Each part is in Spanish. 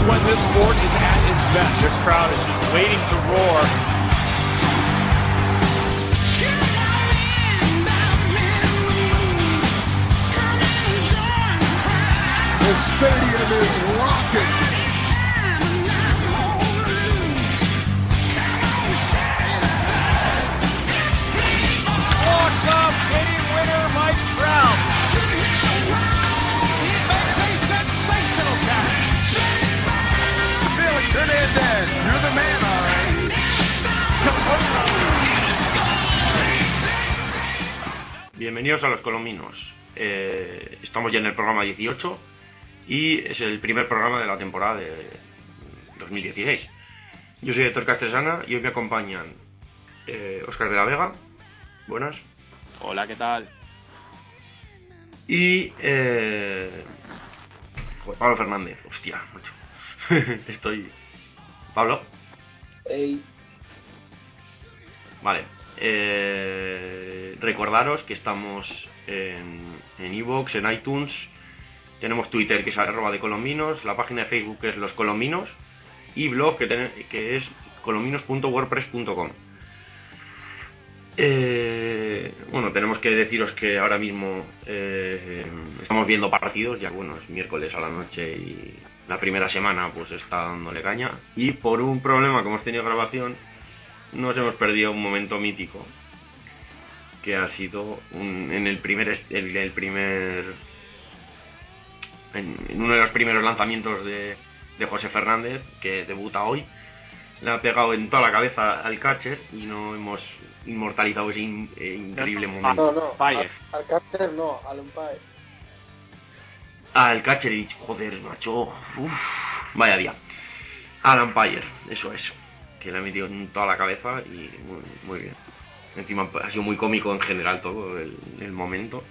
in baseball. This is when this sport is at its best. This crowd is just waiting to roar. The stadium is rocking. Bienvenidos a los Colominos. Eh, estamos ya en el programa 18 y es el primer programa de la temporada de 2016. Yo soy Héctor Castresana y hoy me acompañan eh, Oscar de la Vega, buenas, Hola, ¿qué tal? y eh, Pablo Fernández. Hostia, macho. Estoy. Pablo, Ey, vale. Eh, recordaros que estamos en en iVoox, en iTunes. Tenemos Twitter que es arroba de Colominos, la página de Facebook que es Los Colominos y blog que, que es colominos.wordpress.com. Eh, bueno, tenemos que deciros que ahora mismo eh, estamos viendo partidos, ya bueno, es miércoles a la noche y la primera semana pues está dándole caña. Y por un problema que hemos tenido grabación, nos hemos perdido un momento mítico que ha sido un- en el primer el, el primer en, en uno de los primeros lanzamientos de, de José Fernández que debuta hoy. Le ha pegado en toda la cabeza al catcher y no hemos inmortalizado ese in- eh, increíble momento. no, no, al, al catcher no, al umpire. al catcher y he dicho joder macho uf, vaya día al umpire eso es que le ha metido en toda la cabeza y muy, muy bien. Encima ha sido muy cómico en general todo el, momento.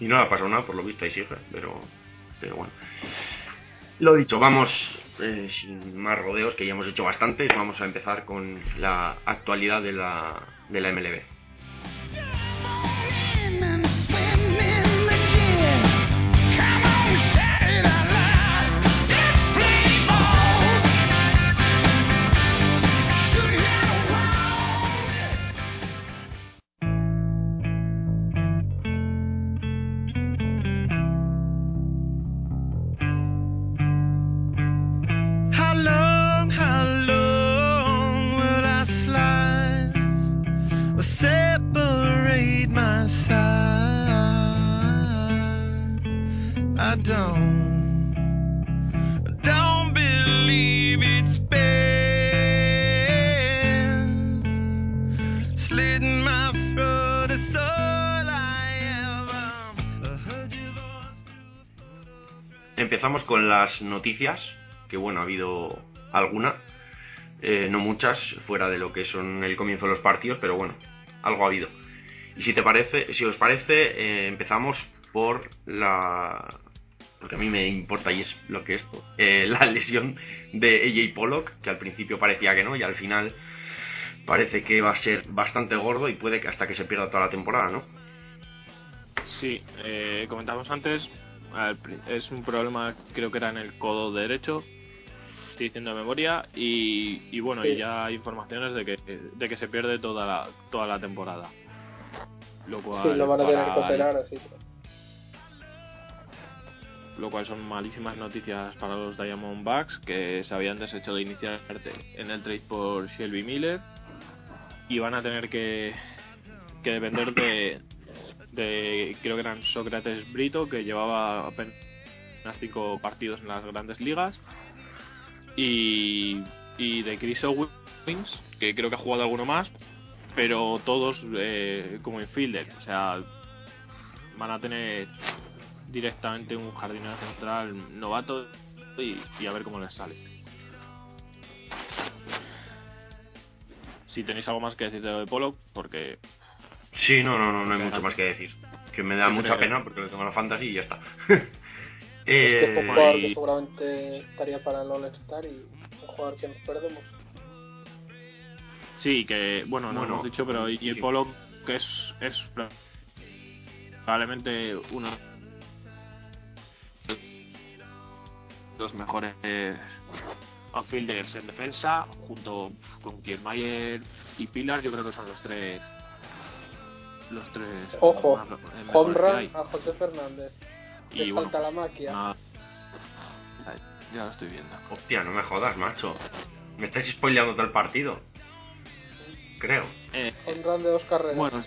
Y no le ha pasado nada por lo visto ahí sigue pero pero bueno. Lo dicho vamos eh, sin más rodeos que ya hemos hecho bastantes vamos a empezar con la actualidad de la de la MLB Noticias, que bueno, ha habido alguna, eh, no muchas, fuera de lo que son el comienzo de los partidos, pero bueno, algo ha habido. Y si te parece, si os parece, eh, empezamos por la porque a mí me importa y es lo que esto, eh, la lesión de AJ Pollock, que al principio parecía que no, y al final parece que va a ser bastante gordo y puede que hasta que se pierda toda la temporada, ¿no? Sí, eh, comentamos antes, es un problema, creo que era en el codo derecho, estoy diciendo de memoria, y, y bueno, Sí. y ya hay informaciones de que, de que se pierde toda la, toda la temporada. Lo cual, Sí, lo van a tener que operar, así que. lo cual son malísimas noticias para los Diamondbacks que se habían deshecho de iniciar en el trade por Shelby Miller y van a tener que, que depender de, de creo que eran Sócrates Brito que llevaba apenas cinco partidos en las grandes ligas y, y de Chris Owens que creo que ha jugado alguno más pero todos eh, como infielder o sea van a tener directamente un jardinero central novato y, y a ver cómo les sale. Si tenéis algo más que decir de lo de Polo, porque Sí, no, no, no, no hay mucho más que decir. Que me da mucha pena porque lo tengo en la fantasy y ya está. Es que es un Eh, jugador y- que seguramente estaría para el All-Star y un jugador que nos perdemos. sí, que bueno, no Bueno, lo hemos dicho, pero y sí. el Polo que es, es probablemente uno los mejores outfielders en defensa, junto con Kiermaier y Pilar, yo creo que son los tres. Los tres. Ojo, Home run a José Fernández. Le Y falta bueno, la maquia. Ya lo estoy viendo. Hostia, no me jodas, macho. Me estáis spoileando todo el partido. Creo. Eh, Home run de dos carreras. bueno,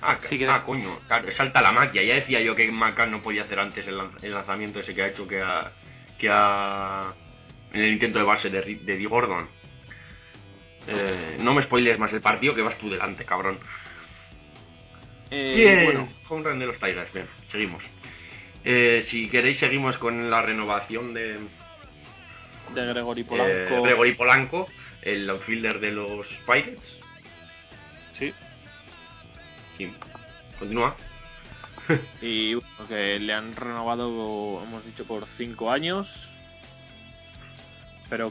Ah, Sí, que- ah, coño. Claro, salta la maquia. Ya decía yo que McCann no podía hacer antes el, lanz- el lanzamiento ese que ha hecho que ha, que ha... En el intento de base de, de Dee Gordon. Eh, no me spoilees más el partido que vas tú delante, cabrón. eh, Bien. bueno, Home run de los Tigers. Bien, seguimos. Eh, si queréis seguimos con la renovación de de Gregory eh, Polanco. Gregory Polanco, el outfielder de los Pirates. Sí. Sí. Continúa. Y bueno, que le han renovado, hemos dicho, por 5 años. Pero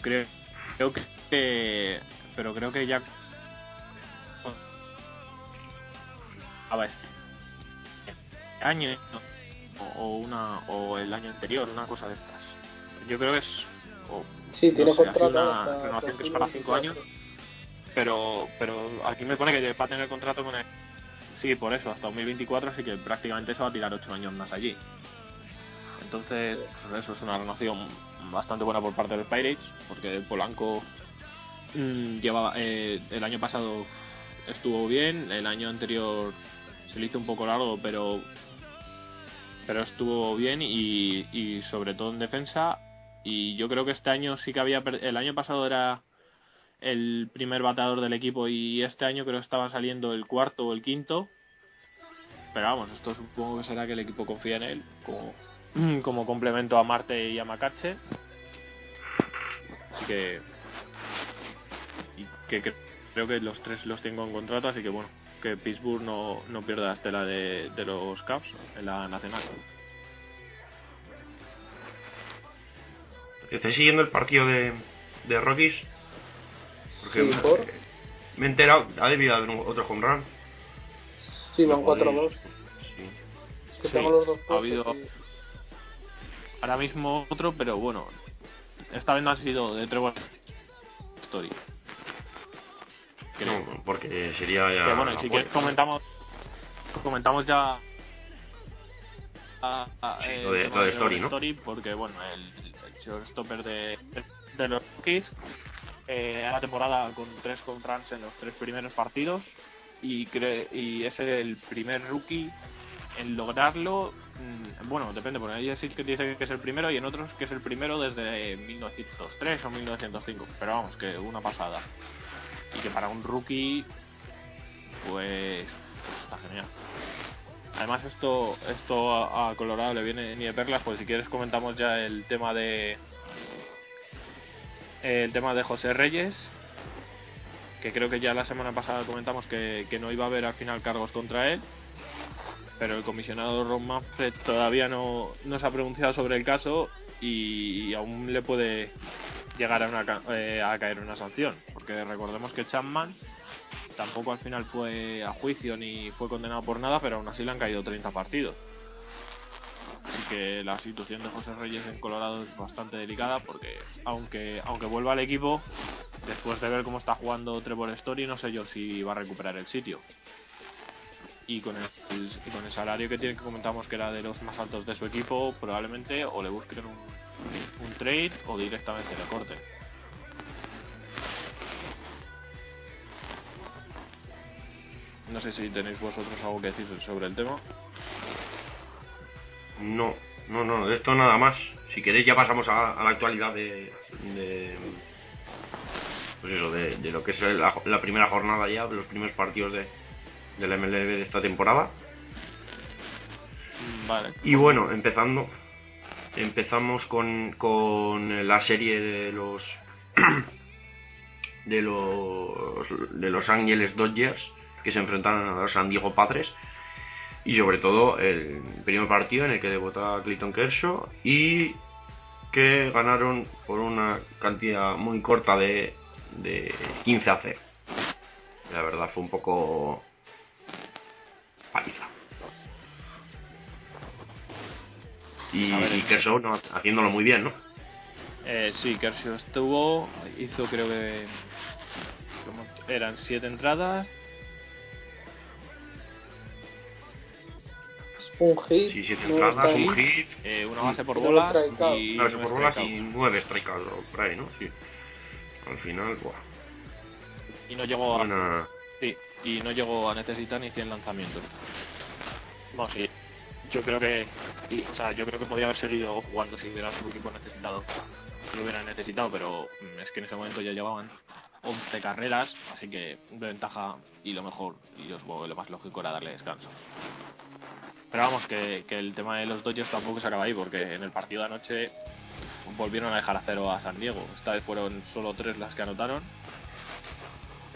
creo, creo que, que- Pero creo que ya. A ver. Año. O, una, o el año anterior, una cosa de estas. Yo creo que es. o- sí, no tiene sé, contrato una renovación que es para 5 años. 2024. Pero, pero aquí me pone que va a tener contrato con el. Sí, por eso, hasta 2024, así que prácticamente se va a tirar 8 años más allí. Entonces, pues eso es una renovación bastante buena por parte de los Pirates, porque Polanco mm, llevaba, eh, el año pasado estuvo bien, el año anterior se le hizo un poco largo, pero pero estuvo bien y, y sobre todo en defensa. Y yo creo que este año sí que había. El año pasado era el primer bateador del equipo y este año creo que estaba saliendo el cuarto o el quinto. Pero vamos, esto supongo que será que el equipo confía en él como, como complemento a Marte y a Macache. Así que. Que, creo que los tres los tengo en contrato, así que bueno, que Pittsburgh no, no pierda la estela de, de los Cubs en la nacional. ¿Estáis siguiendo el partido de, de Rockies? Porque Sí, me, por. me he enterado, ha debido haber un- otro home run. Sí, van No 4-2. podéis- sí. Es que Sí, tengo los dos ha habido- y- Ahora mismo otro, pero bueno, esta vez no ha sido de Trevor Story. Creo. No, porque sería ya. Que bueno, si quieres comentamos comentamos ya a- a- Sí, el lo de- lo de Story, ¿no? porque bueno, el, el shortstopper de, de los Rockies eh, a la temporada con tres home runs en los tres primeros partidos y cre- y es el primer rookie en lograrlo mm, bueno depende porque hay que dice que es el primero y en otros que es el primero desde 1903 o 1905 pero vamos que una pasada y que para un rookie pues, pues está genial. Además esto esto a, Colorado le viene ni de perlas pues si quieres comentamos ya el tema de el tema de José Reyes que creo que ya la semana pasada comentamos que, que no iba a haber al final cargos contra él pero el comisionado Ron Manfred todavía no, no se ha pronunciado sobre el caso y aún le puede llegar a, una, eh, a caer una sanción. Porque recordemos que Chapman tampoco al final fue a juicio ni fue condenado por nada pero aún así le han caído 30 partidos. Así que la situación de José Reyes en Colorado es bastante delicada porque aunque aunque vuelva al equipo después de ver cómo está jugando Trevor Story no sé yo si va a recuperar el sitio y con el, con el salario que tiene que comentamos que era de los más altos de su equipo probablemente o le busquen un, un trade o directamente le corten no sé si tenéis vosotros algo que decir sobre el tema No, no, no, de esto nada más. Si queréis ya pasamos a, la actualidad de, de pues eso, de, lo que es la primera jornada ya, los primeros partidos de, del MLB de esta temporada. Vale Y bueno, empezando, empezamos con, con la serie de los de los de los Ángeles Dodgers que se enfrentaron a los San Diego Padres y sobre todo el primer partido en el que debutaba Clayton Kershaw y que ganaron por una cantidad muy corta de, de 15 a 0. La verdad fue un poco paliza. Y, ver, y Kershaw no, haciéndolo muy bien, ¿no? Eh, sí, Kershaw estuvo, hizo creo que eran siete entradas, Un hit. Sí, siete entradas, un hit, eh, una base por strikeout. y nueve nueve por bolas y nueve strikeouts por ahí, ¿no? Sí. Al final, buah, y no llegó a, buena... sí, y no llegó a necesitar ni 100 lanzamientos. No, sí. Yo creo que, o sea, yo creo que podía haber seguido jugando si hubiera su equipo necesitado, si lo hubiera necesitado, pero mm, es que en ese momento ya llevaban 11 carreras, así que de ventaja y lo mejor, y yo supongo que lo más lógico era darle descanso. Pero vamos, que, que el tema de los Dodgers tampoco se acaba ahí, porque en el partido de anoche volvieron a dejar a cero a San Diego. Esta vez fueron solo tres las que anotaron.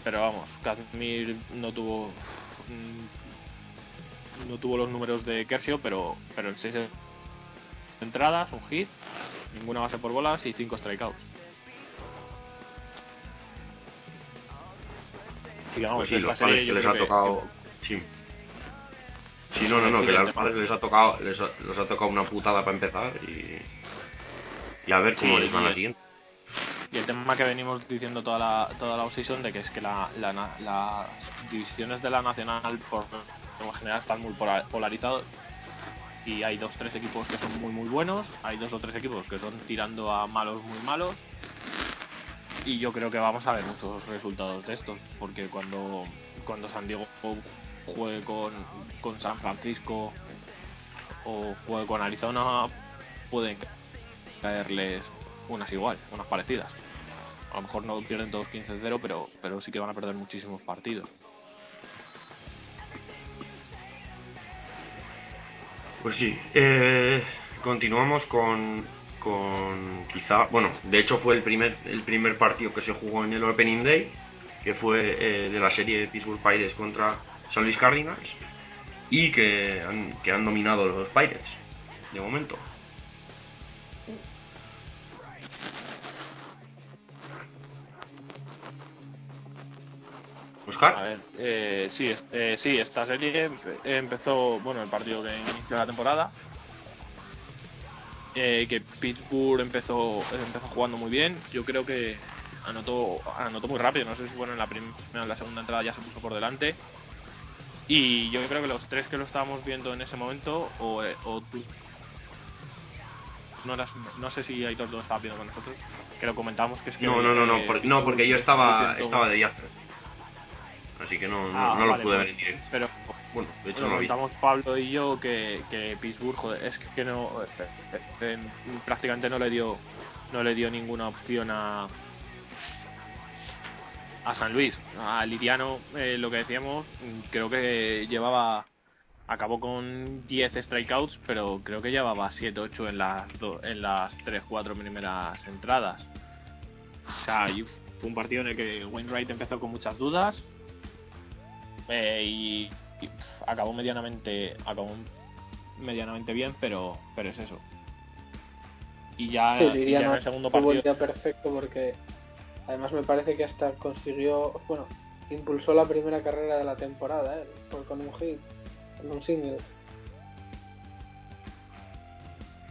Pero vamos, Kazmir no tuvo mm, no tuvo los números de Kershaw, pero pero en seis entradas, un hit, ninguna base por bolas y cinco strikeouts. Y vamos, Pues sí, los serie que les ha que- tocado... Sí. Sí, no, no, no, que a los padres les ha tocado, les ha, les ha tocado una putada para empezar y... Y a ver cómo Sí, les va y- la siguiente. Y el tema que venimos diciendo toda la, toda la de que es que la, la las divisiones de la nacional por en general están muy pola- polarizados y hay dos tres equipos que son muy muy buenos, hay dos o tres equipos que son tirando a malos muy malos. Y yo creo que vamos a ver muchos resultados de estos porque cuando cuando San Diego juegue con, con San Francisco o juegue con Arizona pueden caerles unas igual, unas parecidas. A lo mejor no pierden todos 15-0, pero, pero sí que van a perder muchísimos partidos. Pues sí, eh, continuamos con, con quizá, bueno, de hecho fue el primer, el primer partido que se jugó en el Opening Day, que fue eh, de la serie de Pittsburgh Pirates contra San Luis Cardinals, y que han, que han dominado los Pirates, de momento. A ver, eh, sí, eh, sí, esta serie empe- empezó, bueno, el partido que inició la temporada, eh, que Pittsburgh empezó, empezó jugando muy bien. Yo creo que anotó, anotó muy rápido, no sé si bueno en la primera en la segunda entrada ya se puso por delante. Y yo creo que los tres que lo estábamos viendo en ese momento, o, eh, o tú no eras, no sé si Aitor lo estaba viendo con nosotros, que lo comentábamos que es que no, no, no, no, eh, por- no, porque yo estaba, estaba de viaje, así que no, no, Ah, no lo vale, pude ver en directo. Pero Bueno, de hecho lo no lo vi. comentamos Pablo y yo que, que Pittsburgh joder, es que no eh, prácticamente no le dio no le dio ninguna opción a a San Luis a Liriano eh, lo que decíamos creo que llevaba acabó con 10 strikeouts pero creo que llevaba 7 8 en las do- en las 3 4 primeras entradas o sea fue un partido en el que Wainwright empezó con muchas dudas eh, y, acabó medianamente acabó medianamente bien pero pero es eso y ya, Sí, y ya en el segundo tuvo el partido día perfecto porque además me parece que hasta consiguió, bueno, impulsó la primera carrera de la temporada, ¿eh? Con un hit, con un single.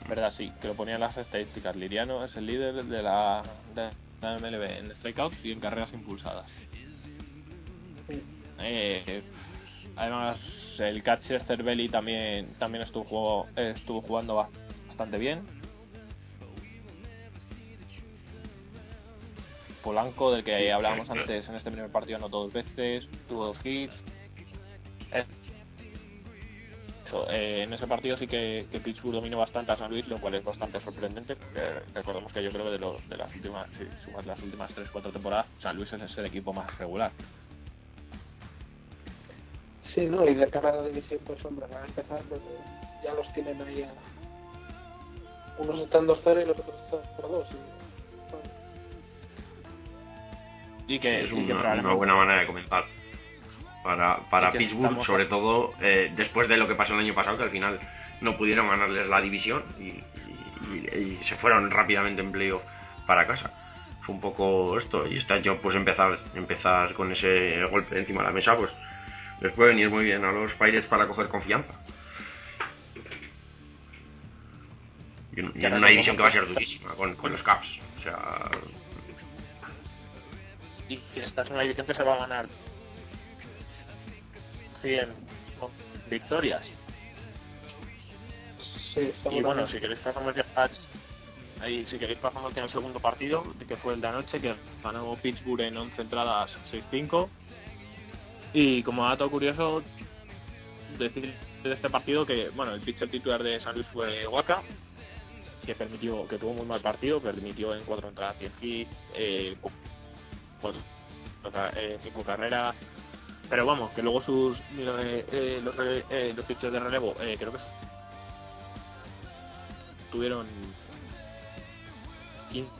verdad sí que lo ponían las estadísticas Liriano es el líder de la, de la MLB en strikeouts y en carreras impulsadas. Eh, además el catcher Cervelli también también estuvo estuvo jugando ba- bastante bien. Polanco del que hablábamos antes en este primer partido anotó dos veces tuvo dos hits. Eh, eso, eh, en ese partido sí que, que Pittsburgh dominó bastante a San Luis lo cual es bastante sorprendente porque recordemos que yo creo que de, los- de las últimas sumas las últimas 3-4 temporadas San Luis es el equipo más regular Sí, ¿no? Y de cara a la división, pues hombre, va a empezar porque ya los tienen ahí a... Unos están 2-0 y los otros están por 2. Y... y que, es que una, buena manera de comenzar. Para, para Pittsburgh, estamos- sobre todo eh, después de lo que pasó el año pasado, que al final no pudieron ganarles la división y, y- y- y se fueron rápidamente en playoff para casa. Fue un poco esto. Y este año, pues empezar, empezar con ese golpe encima de la mesa, pues les puede venir muy bien a los Pirates para coger confianza. Y, en- y en una división que va a ser durísima con, con los Caps. O sea, y que esta es una división que se va a ganar 100 victorias. Sí, Y bueno, si queréis pasamos ya ahí, si queréis pasamos ya al segundo partido, que fue el de anoche, que ganó Pittsburgh en 11 entradas 6-5. Y como dato curioso, decir de este partido que, bueno, el pitcher titular de San Luis fue Waka, que permitió, que tuvo muy mal partido, permitió en cuatro entradas 10 hits, eh, cuatro- eh, cinco carreras. Pero vamos, que luego sus eh, eh, los, rele- eh, los pitchers de relevo, eh, creo que tuvieron 15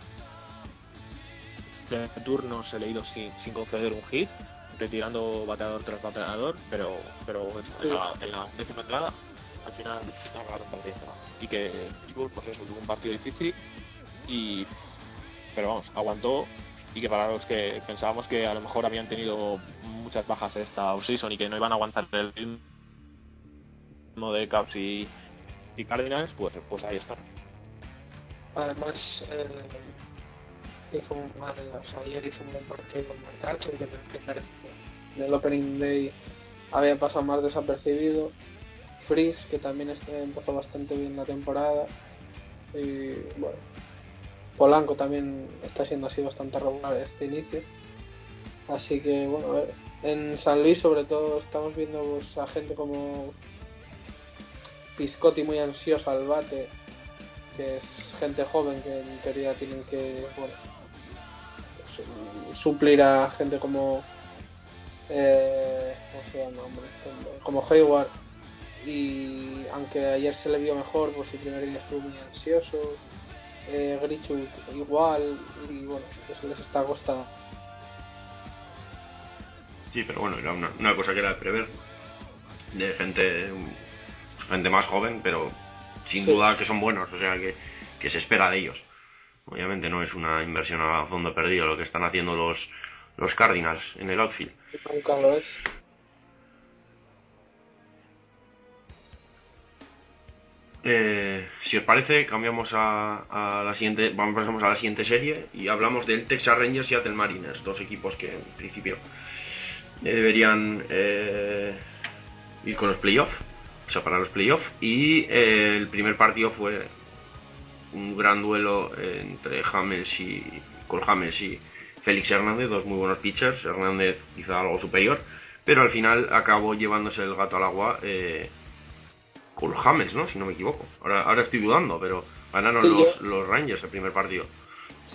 turnos sin, sin conceder un hit, retirando bateador tras bateador, pero pero en la, en la décima entrada al final agarraron partido. Y que Pittsburgh, pues eso, tuvo un partido difícil y pero vamos, aguantó y que para los que pensábamos que a lo mejor habían tenido muchas bajas esta offseason y que no iban a aguantar el ritmo de Cubs y, y Cardinals, pues, pues ahí están. Además, eh, hizo un, o sea, ayer hizo un buen partido con Marcacho, que el, primer, en el Opening Day había pasado más desapercibido. Freeze, que también este- empezó bastante bien la temporada. Y bueno, Polanco también está siendo así bastante regular este inicio. Así que bueno. En San Luis sobre todo estamos viendo pues, a gente como Piscotti muy ansiosa al bate, que es gente joven que en teoría tienen que bueno, su- suplir a gente como eh, ¿cómo se llama, como Hayward y aunque ayer se le vio mejor pues su primer día estuvo muy ansioso eh, Grichuk igual y bueno eso les está costando sí, pero bueno, era una, una cosa que era de prever. De gente, gente más joven, pero sin Sí. duda que son buenos, o sea que, que se espera de ellos. Obviamente no es una inversión a fondo perdido lo que están haciendo los, los Cardinals en el outfield. nunca lo es Eh, si os parece, cambiamos a, a la siguiente, vamos pasamos a la siguiente serie y hablamos del Texas Rangers y Seattle Mariners, dos equipos que en principio eh, deberían eh, ir con los playoffs, o sea, para los playoffs. Y eh, el primer partido fue un gran duelo entre James y Cole James y Félix Hernández, dos muy buenos pitchers. Hernández quizá algo superior, pero al final acabó llevándose el gato al agua. Eh, Cole James, ¿no? Si no me equivoco. Ahora, ahora estoy dudando, pero ganaron Sí, los, yo- los Rangers el primer partido.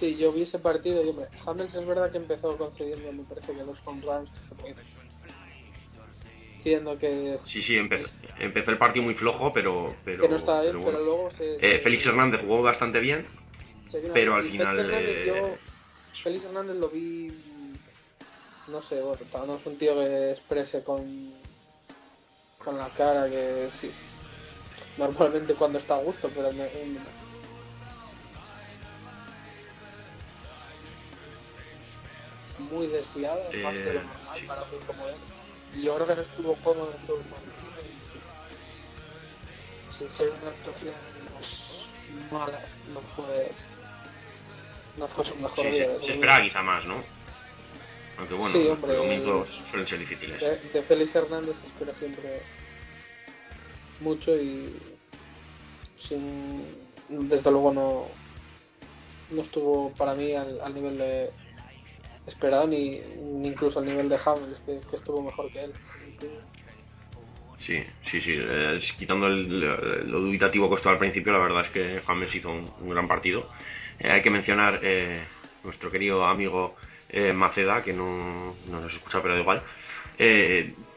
Sí, yo vi ese partido y hombre, Hamels es verdad que empezó concediendo, me parece que los home runs, que, Sí, sí, empezó, empezó el partido muy flojo, pero. pero que no estaba bien, pero luego se... Eh, Félix Hernández jugó bastante bien. pero al final, eh, Félix Hernández lo vi, no sé, bueno, no es un tío que exprese con, con la cara que sí, normalmente cuando está a gusto, pero me, me- muy desviado, más de lo Eh, normal sí. para un como él. Y yo creo que no estuvo cómodo en todo el Sin ser una actuación pues, mala, no fue, no fue su mejor Sí, día. se, se esperaba quizá más, ¿no? Aunque bueno, Sí, los hombre, domingos suelen ser difíciles. De, de Félix Hernández se espera siempre mucho y sin, desde luego no, no estuvo para mí al, al nivel de esperado ni, ni incluso al nivel de Hamels que, que estuvo mejor que él. Sí, sí, sí. eh, quitando el- lo dubitativo que estuvo al principio, la verdad es que James hizo un, un gran partido. Eh, hay que mencionar eh, nuestro querido amigo eh, Maceda, que no, no nos escucha, pero da igual.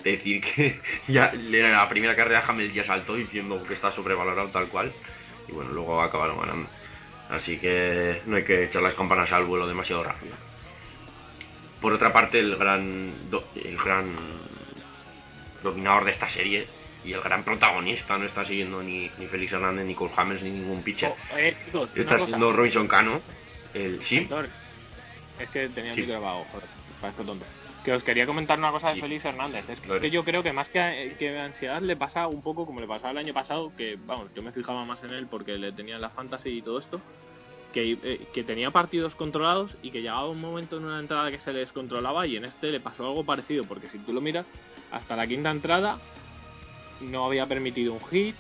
Decir que ya la primera carrera Hamel ya saltó diciendo que está sobrevalorado tal cual. Y bueno, luego acabaron ganando. Así que no hay que echar las campanas al vuelo demasiado rápido. Por otra parte, el gran, el gran dominador de esta serie y el gran protagonista no está siguiendo ni, ni Félix Hernández, ni Cole Hamels, ni ningún pitcher. Oh, eh, chicos, está cosa. siendo Robinson Cano. El, sí, Es que tenía Sí. el micro abajo, joder, parezco tonto. Que os quería comentar una cosa de Sí. Félix Hernández. Es que eres. yo creo que más que, que ansiedad le pasa un poco como le pasaba el año pasado, que vamos, yo me fijaba más en él porque le tenía en la fantasy y todo esto, que, eh, que tenía partidos controlados y que llegaba un momento en una entrada que se le descontrolaba y en este le pasó algo parecido, porque si tú lo miras, hasta la quinta entrada no había permitido un hit,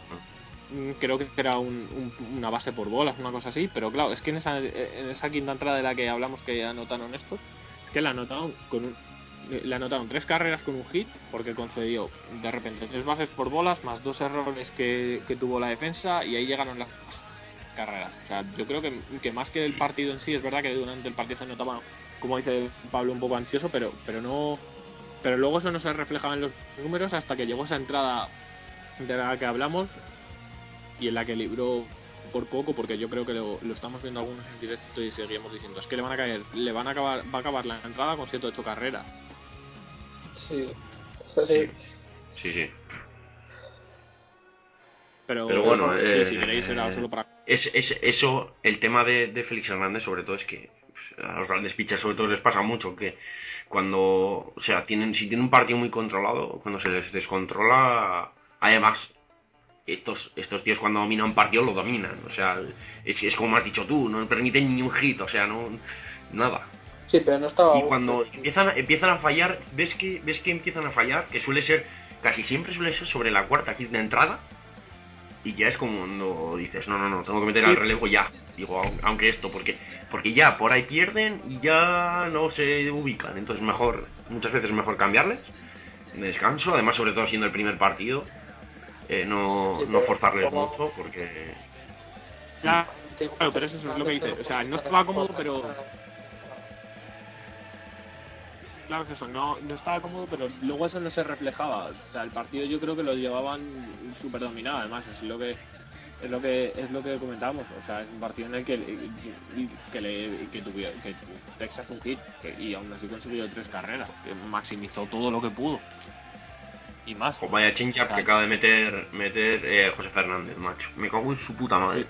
mm, creo que era un- un- una base por bolas, una cosa así, pero claro, es que en esa, en esa quinta entrada de la que hablamos que anotaron esto, es que la anotaron con un, le anotaron tres carreras con un hit porque concedió de repente tres bases por bolas más dos errores que, que tuvo la defensa y ahí llegaron las carreras. O sea, yo creo que, que más que el partido en sí, es verdad que durante el partido se notaba, como dice Pablo, un poco ansioso, pero, pero no. Pero luego eso no se reflejaba en los números hasta que llegó esa entrada de la que hablamos y en la que libró por poco, porque yo creo que lo, lo estamos viendo algunos en directo y seguimos diciendo, es que le van a caer, le van a acabar, va a acabar la entrada con 7 o 8 carreras. Sí. Eso sí. Sí, sí. Pero, Pero bueno, sí, eh, si queréis era solo para Es, es, eso, el tema de, de Félix Hernández, sobre todo, es que pues, a los grandes pitchers, sobre todo, les pasa mucho que cuando, o sea, tienen, si tienen un partido muy controlado, cuando se les descontrola, además, estos, estos tíos cuando dominan un partido lo dominan, o sea, es, es como has dicho tú, no permiten ni un hit, o sea, no, nada. Sí, pero no estaba. Y cuando empiezan, empiezan a fallar, ves que, ves que empiezan a fallar, que suele ser, casi siempre suele ser sobre la cuarta, quinta entrada, y ya es como cuando dices, no, no, no, tengo que meter al relevo ya. Digo, aun- aunque esto, porque porque ya por ahí pierden y ya no se ubican. Entonces mejor, muchas veces es mejor cambiarles de descanso, además sobre todo siendo el primer partido, eh, no, Sí, no forzarles como- mucho, porque Ya, Claro, pero eso es lo que dice, o sea, no estaba cómodo, pero- Claro que eso, no, no estaba cómodo, pero luego eso no se reflejaba. O sea, el partido yo creo que lo llevaban súper dominado, además, es lo que es lo que es lo que comentábamos. O sea, es un partido en el que, que, le, que, tuviera, que Texas un hit que- y aún así consiguió tres carreras, que maximizó todo lo que pudo. Y más. pues vaya changeup que acaba de meter meter eh, José Fernández, macho. Me cago en su puta madre.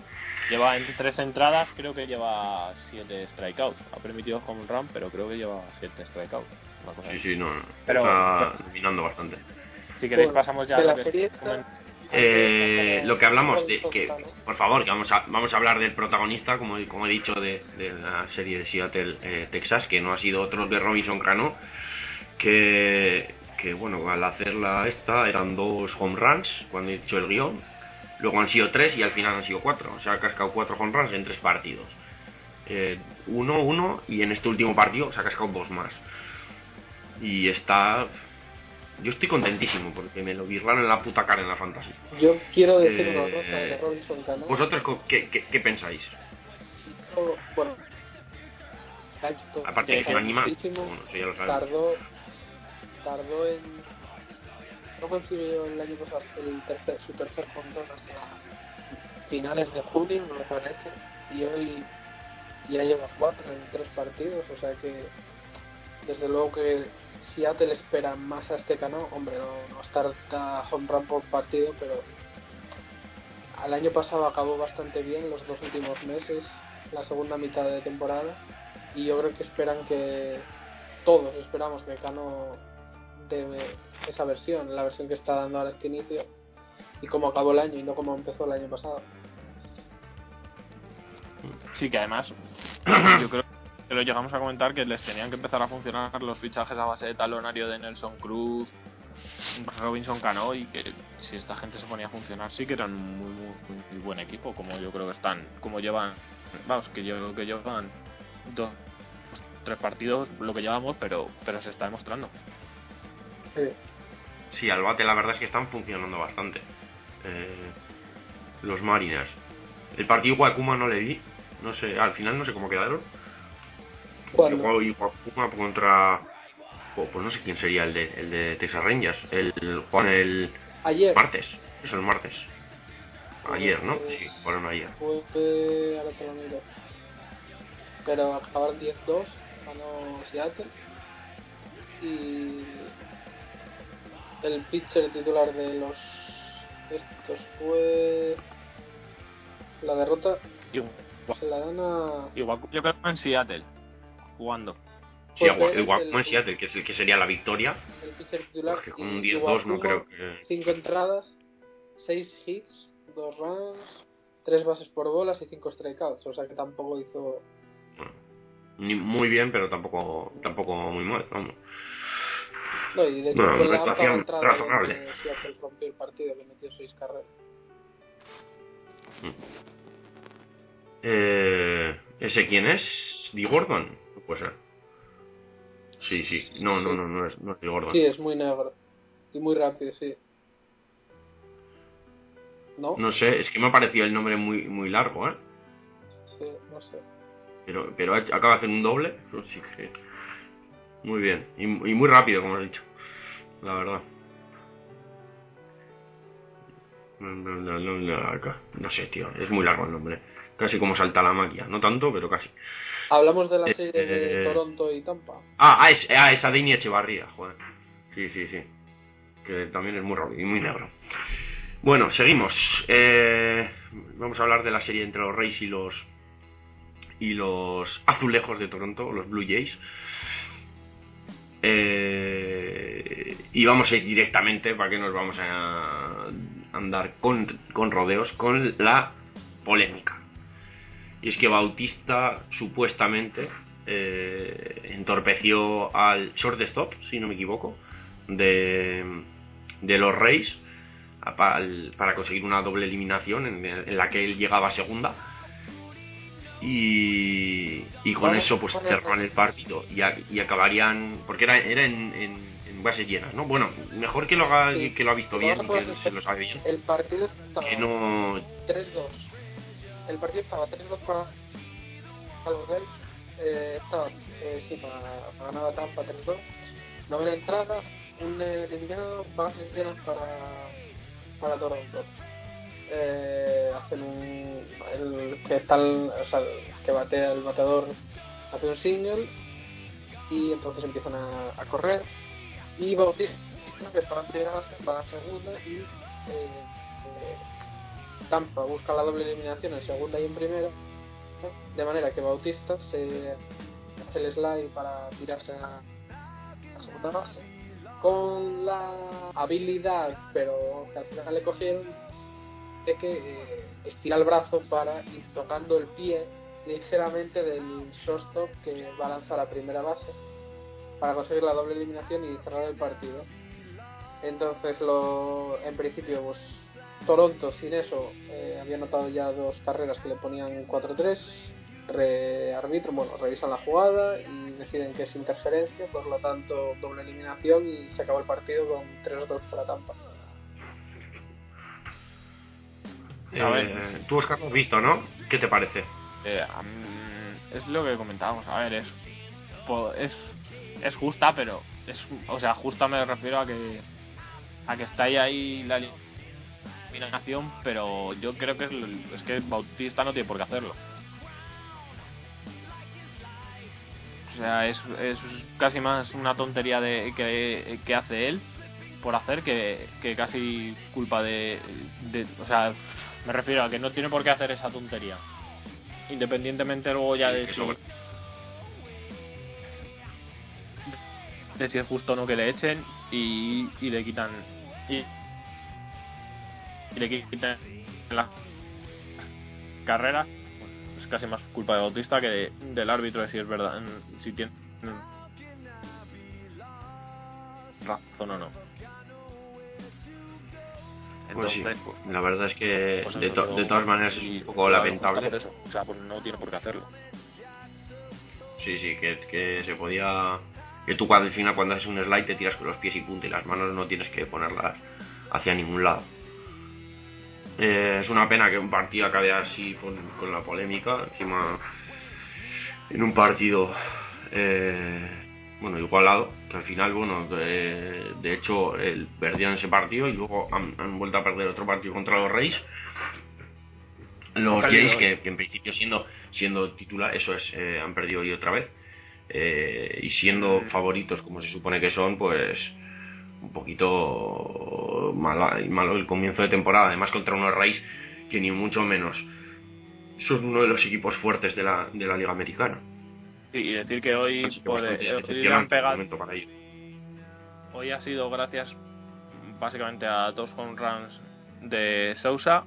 Lleva en tres entradas, creo que lleva siete strikeouts. Ha permitido home run, pero creo que lleva siete strikeouts. Una cosa Sí, así. sí, no, no, Pero- está dominando bastante. Si queréis Bueno, pasamos ya a la lo que esta- Eh, lo que hablamos de que, por favor, que vamos a, vamos a hablar del protagonista, como, como he dicho, de, de la serie de Seattle, eh, Texas, que no ha sido otro de Robinson Cano, que, que bueno, al hacerla esta eran dos home runs, cuando he dicho el guion, luego han sido tres y al final han sido cuatro, o sea, ha cascado cuatro home runs en tres partidos. Eh, uno, uno, y en este último partido se ha cascado dos más. Y está... Yo estoy contentísimo porque me lo virlaron en la puta cara en la fantasy. Yo quiero decir Eh, una cosa de Robinson Cano. ¿Vosotros qué, qué, qué pensáis? Bueno. Aparte que es un animal, Muchísimo. bueno, eso ya lo sabemos. tardó tardó en no consiguió el año pasado el tercer, su tercer run hasta finales de junio me parece y hoy ya lleva cuatro en tres partidos o sea que desde luego que Seattle espera más a este cano hombre no, no starta home run por partido pero al año pasado acabó bastante bien los dos últimos meses la segunda mitad de temporada y yo creo que esperan que todos esperamos que Cano dé esa versión, la versión que está dando ahora este inicio y cómo acabó el año y no como empezó el año pasado. Sí, que además yo creo que lo llegamos a comentar que les tenían que empezar a funcionar los fichajes a base de talonario de Nelson Cruz, Robinson Cano y que si esta gente se ponía a funcionar sí que eran un muy, muy, muy buen equipo como yo creo que están, como llevan, vamos, que yo creo que llevan dos, tres partidos lo que llevamos, pero pero se está demostrando. Sí. Sí, al bate la verdad es que están funcionando bastante. Eh, los Mariners. El partido Guacuma no le vi. No sé, al final no sé cómo quedaron. ¿Cuándo? Jugó Guacuma contra... oh, pues no sé quién sería el de, el de Texas Rangers. El Juan el Ayer martes. Es el martes. Ayer, ¿no? Sí, fueron ayer. fue ahora te lo miro. Pero acabar 10-2 ganó Seattle y el pitcher titular de los estos fue la derrota Igual, se la dan a igual yo creo que en Seattle jugando. Sí, igual, igual el- como en Seattle, que es el que sería la victoria, el pitcher titular. porque con un igual 10-2 no creo que... Cinco entradas, seis hits, dos runs, tres bases por bolas y cinco strikeouts. O sea que tampoco hizo. Ni muy bien, pero tampoco tampoco muy mal, vamos. No, y de hecho Bueno, la actuación razonable. rompió el partido que metió seis carreras. Eh, ¿Ese quién es? ¿Di Gordon? No puede ser. Sí, sí. No, no, no, no es, no es Di Gordon. Sí, es muy negro. Y muy rápido, sí. ¿No? No sé, es que me ha parecido el nombre muy muy largo, ¿eh? Sí, no sé. Pero, pero acaba de hacer un doble, así que... Muy bien. Y, y muy rápido, como has dicho. La verdad. No, sé, tío. Es muy largo el nombre. Casi como salta la máquina. No tanto, pero casi. Hablamos de la Eh, serie de eh, Toronto y Tampa. Ah, ah, es, ah, esa Dini Echevarría, joder. Sí, sí, sí. Que también es muy rápido y muy negro. Bueno, seguimos. Eh, vamos a hablar de la serie entre los Rays y los y los azulejos de Toronto, los Blue Jays. Eh, y vamos a ir directamente, para que nos vamos a andar con, rodeos, con la polémica. Y es que Bautista supuestamente eh, entorpeció al shortstop, si no me equivoco, de, los Reyes para conseguir una doble eliminación en, en la que él llegaba a segunda. Y, y con eso pues el- cerraban el partido y, a- y acabarían porque era, era en, en, en bases llenas, ¿no? Bueno, mejor que lo haga Sí. que lo ha visto bien, que se lo sabe bien, El partido estaba que no 3-2. El partido estaba 3-2 para para los Reyes. Eh, estaba, eh, sí, para, ganaba Tampa 3-2. Novena entrada, un eliminado, bases llenas para, para Toronto. Eh, hacen un. El que está o sea, que batea el bateador hace un single y entonces empiezan a, correr. Y Bautista, que base, va a segunda y. eh, eh, Tampa busca la doble eliminación en segunda y en primera, de manera que Bautista se hace el slide para tirarse a la segunda base, con la habilidad, pero que al final le cogieron, de que eh, estira el brazo para ir tocando el pie ligeramente del shortstop que va a lanzar primera base para conseguir la doble eliminación y cerrar el partido. Entonces, lo, en principio, pues Toronto sin eso eh, había notado ya dos carreras que le ponían 4-3. Re arbitro, bueno, revisan la jugada y deciden que es interferencia, por lo tanto doble eliminación y se acabó el partido con 3-2 para Tampa. A ver. Eh, tú, Oscar, lo has visto, ¿no? ¿Qué te parece? Eh, mí- es lo que comentábamos. A ver, es, es es justa, pero es, o sea, justa me refiero a que a que está ahí, ahí la eliminación, pero yo creo que es, es que Bautista no tiene por qué hacerlo. O sea, es, es casi más una tontería de que, que hace él por hacer que, que casi culpa de, de- O sea, me refiero a que no tiene por qué hacer esa tontería. Independientemente luego ya de si, sobre- de si es justo o no que le echen y, y le quitan y, y le quitan la carrera pues es casi más culpa de Bautista que de- del árbitro de si es verdad si tiene razón o no Pues sí, pues, la verdad es que pues de, to- todas maneras es un poco lamentable. o sea pues no tiene por qué hacerlo Sí, sí, que, que se podía. Que tú cuando, al final cuando haces un slide te tiras con los pies y punta y las manos no tienes que ponerlas hacia ningún lado. Eh, es una pena que un partido acabe así con, con la polémica. Encima, en un partido, eh, bueno, igualado, que al final, bueno, de hecho, el, perdieron ese partido y luego han, han vuelto a perder otro partido contra los Reyes. Los Jays, que, que en principio siendo, siendo titular, eso es, eh, han perdido hoy otra vez. Eh, y siendo Mm. favoritos como se supone que son, pues un poquito mala- malo el comienzo de temporada. Además contra unos Rays que ni mucho menos son uno de los equipos fuertes de la, de la Liga Americana. Y decir que hoy, que por, eh, hoy han pegado, para hoy ha sido gracias básicamente a dos home runs de Sousa,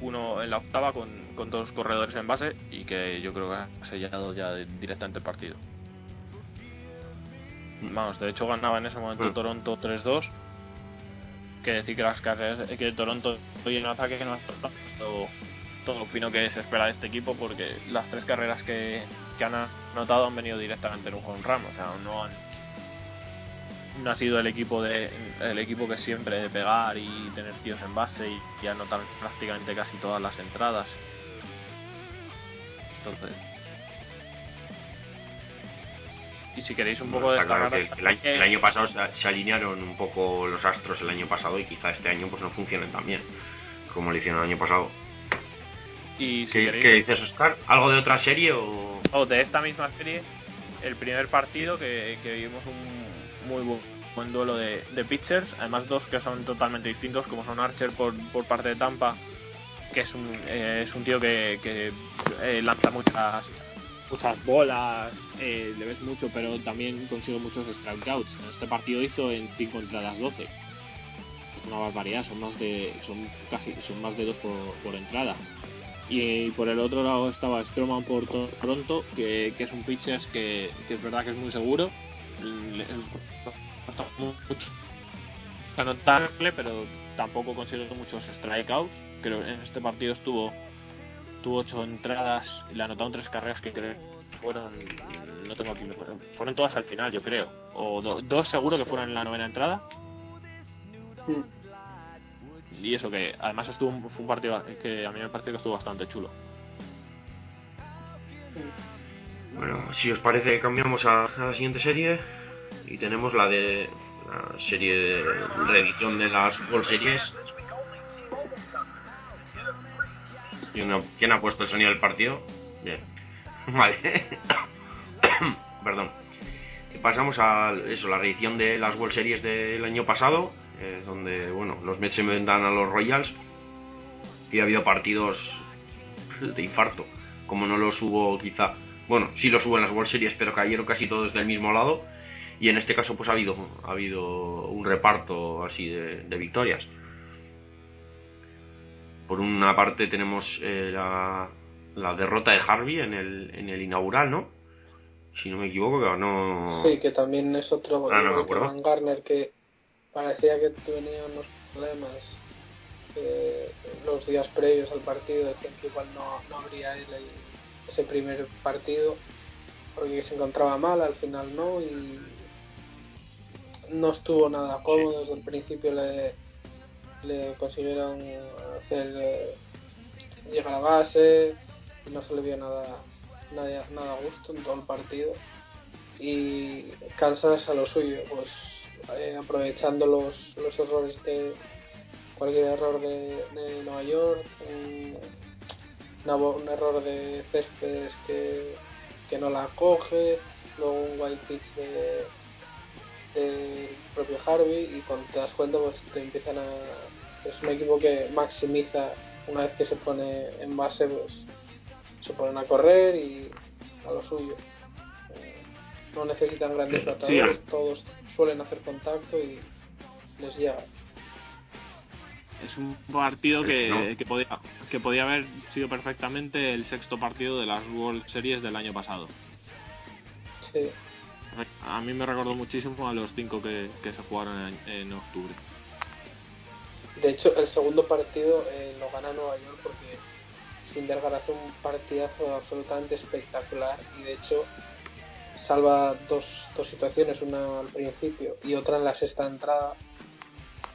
uno en la octava con, con dos corredores en base y que yo creo que ha sellado ya directamente el partido. Vamos, de hecho ganaba en ese momento Mm. Toronto 3-2. Que decir que las carreras, que Toronto hoy en ataque que no ha estado todo, fino que se espera de este equipo porque las tres carreras que, que han anotado han venido directamente en un home run, o sea, no han no ha sido el equipo de el equipo que siempre de pegar y tener tíos en base y, y anotar prácticamente casi todas las entradas. Entonces, y si queréis un poco Está claro que el, año, el año pasado se, se alinearon un poco los astros el año pasado y quizá este año pues no funcionen tan bien como lo hicieron el año pasado. Y si ¿Qué, queréis- qué dices, Oscar? ¿Algo de otra serie o...? o de esta misma serie, el primer partido que, que vimos un muy bu- buen duelo de, de pitchers, además dos que son totalmente distintos, como son Archer por, por parte de Tampa, que es un, eh, es un tío que, que eh, lanza muchas muchas bolas, eh, le ves mucho, pero también consigue muchos strikeouts. En este partido hizo en 5 entradas 12. Es una barbaridad, son más de son casi son más de dos por, por entrada. Y por el otro lado estaba Stroman por Toronto, que, que es un pitcher que, que es verdad que es muy seguro. Mucho anotarle, pero tampoco consigue muchos strikeouts. Creo que en este partido estuvo tuvo ocho entradas y le anotaron tres carreras que creo fueron no tengo aquí fueron todas al final yo creo o do- dos seguro que fueron en la novena entrada. Y eso que además estuvo un- partido que a mí me parece que estuvo bastante chulo Bueno, si os parece cambiamos a, a la siguiente serie y tenemos la de la serie de reedición de las World Series. ¿Quién ha, quién ha puesto el sonido del partido? Bien. Vale. Perdón. Pasamos a eso, la reedición de las World Series del año pasado, donde bueno, los Mets se enfrentan a los Royals y ha habido partidos de infarto, como no los hubo quizá bueno, sí los hubo en las World Series, pero cayeron casi todos del mismo lado. Y en este caso, pues ha habido, ha habido un reparto así de, de victorias. Por una parte tenemos eh, la, la derrota de Harvey en el, en el inaugural, ¿no? Si no me equivoco, que ganó. Sí, que también es otro Ah, no me acuerdo. Garner que parecía que tenía unos problemas eh, los días previos al partido, decían que igual no, no habría él ese primer partido porque se encontraba mal, al final no y no estuvo nada cómodo, desde el principio le, le consiguieron hacer eh, llegar a base no se le vio nada, nada, nada a gusto en todo el partido. Y Kansas a lo suyo, pues eh, aprovechando los, los errores de cualquier error de, de Nueva York, un, error de Céspedes que, que no la coge, luego un wild pitch de del propio Harvey y cuando te das cuenta pues te empiezan a es un equipo que maximiza una vez que se pone en base pues se ponen a correr y a lo suyo no necesitan grandes Sí, batallas sí. todos suelen hacer contacto y les llega es un partido que, No. que podía que podía haber sido perfectamente el sexto partido de las World Series del año pasado sí a mí me recordó muchísimo a los cinco que, que se jugaron en, en octubre De hecho, el segundo partido eh, lo gana Nueva York porque Sindergaard hace un partidazo absolutamente espectacular y de hecho salva dos, dos situaciones, una al principio y otra en la sexta entrada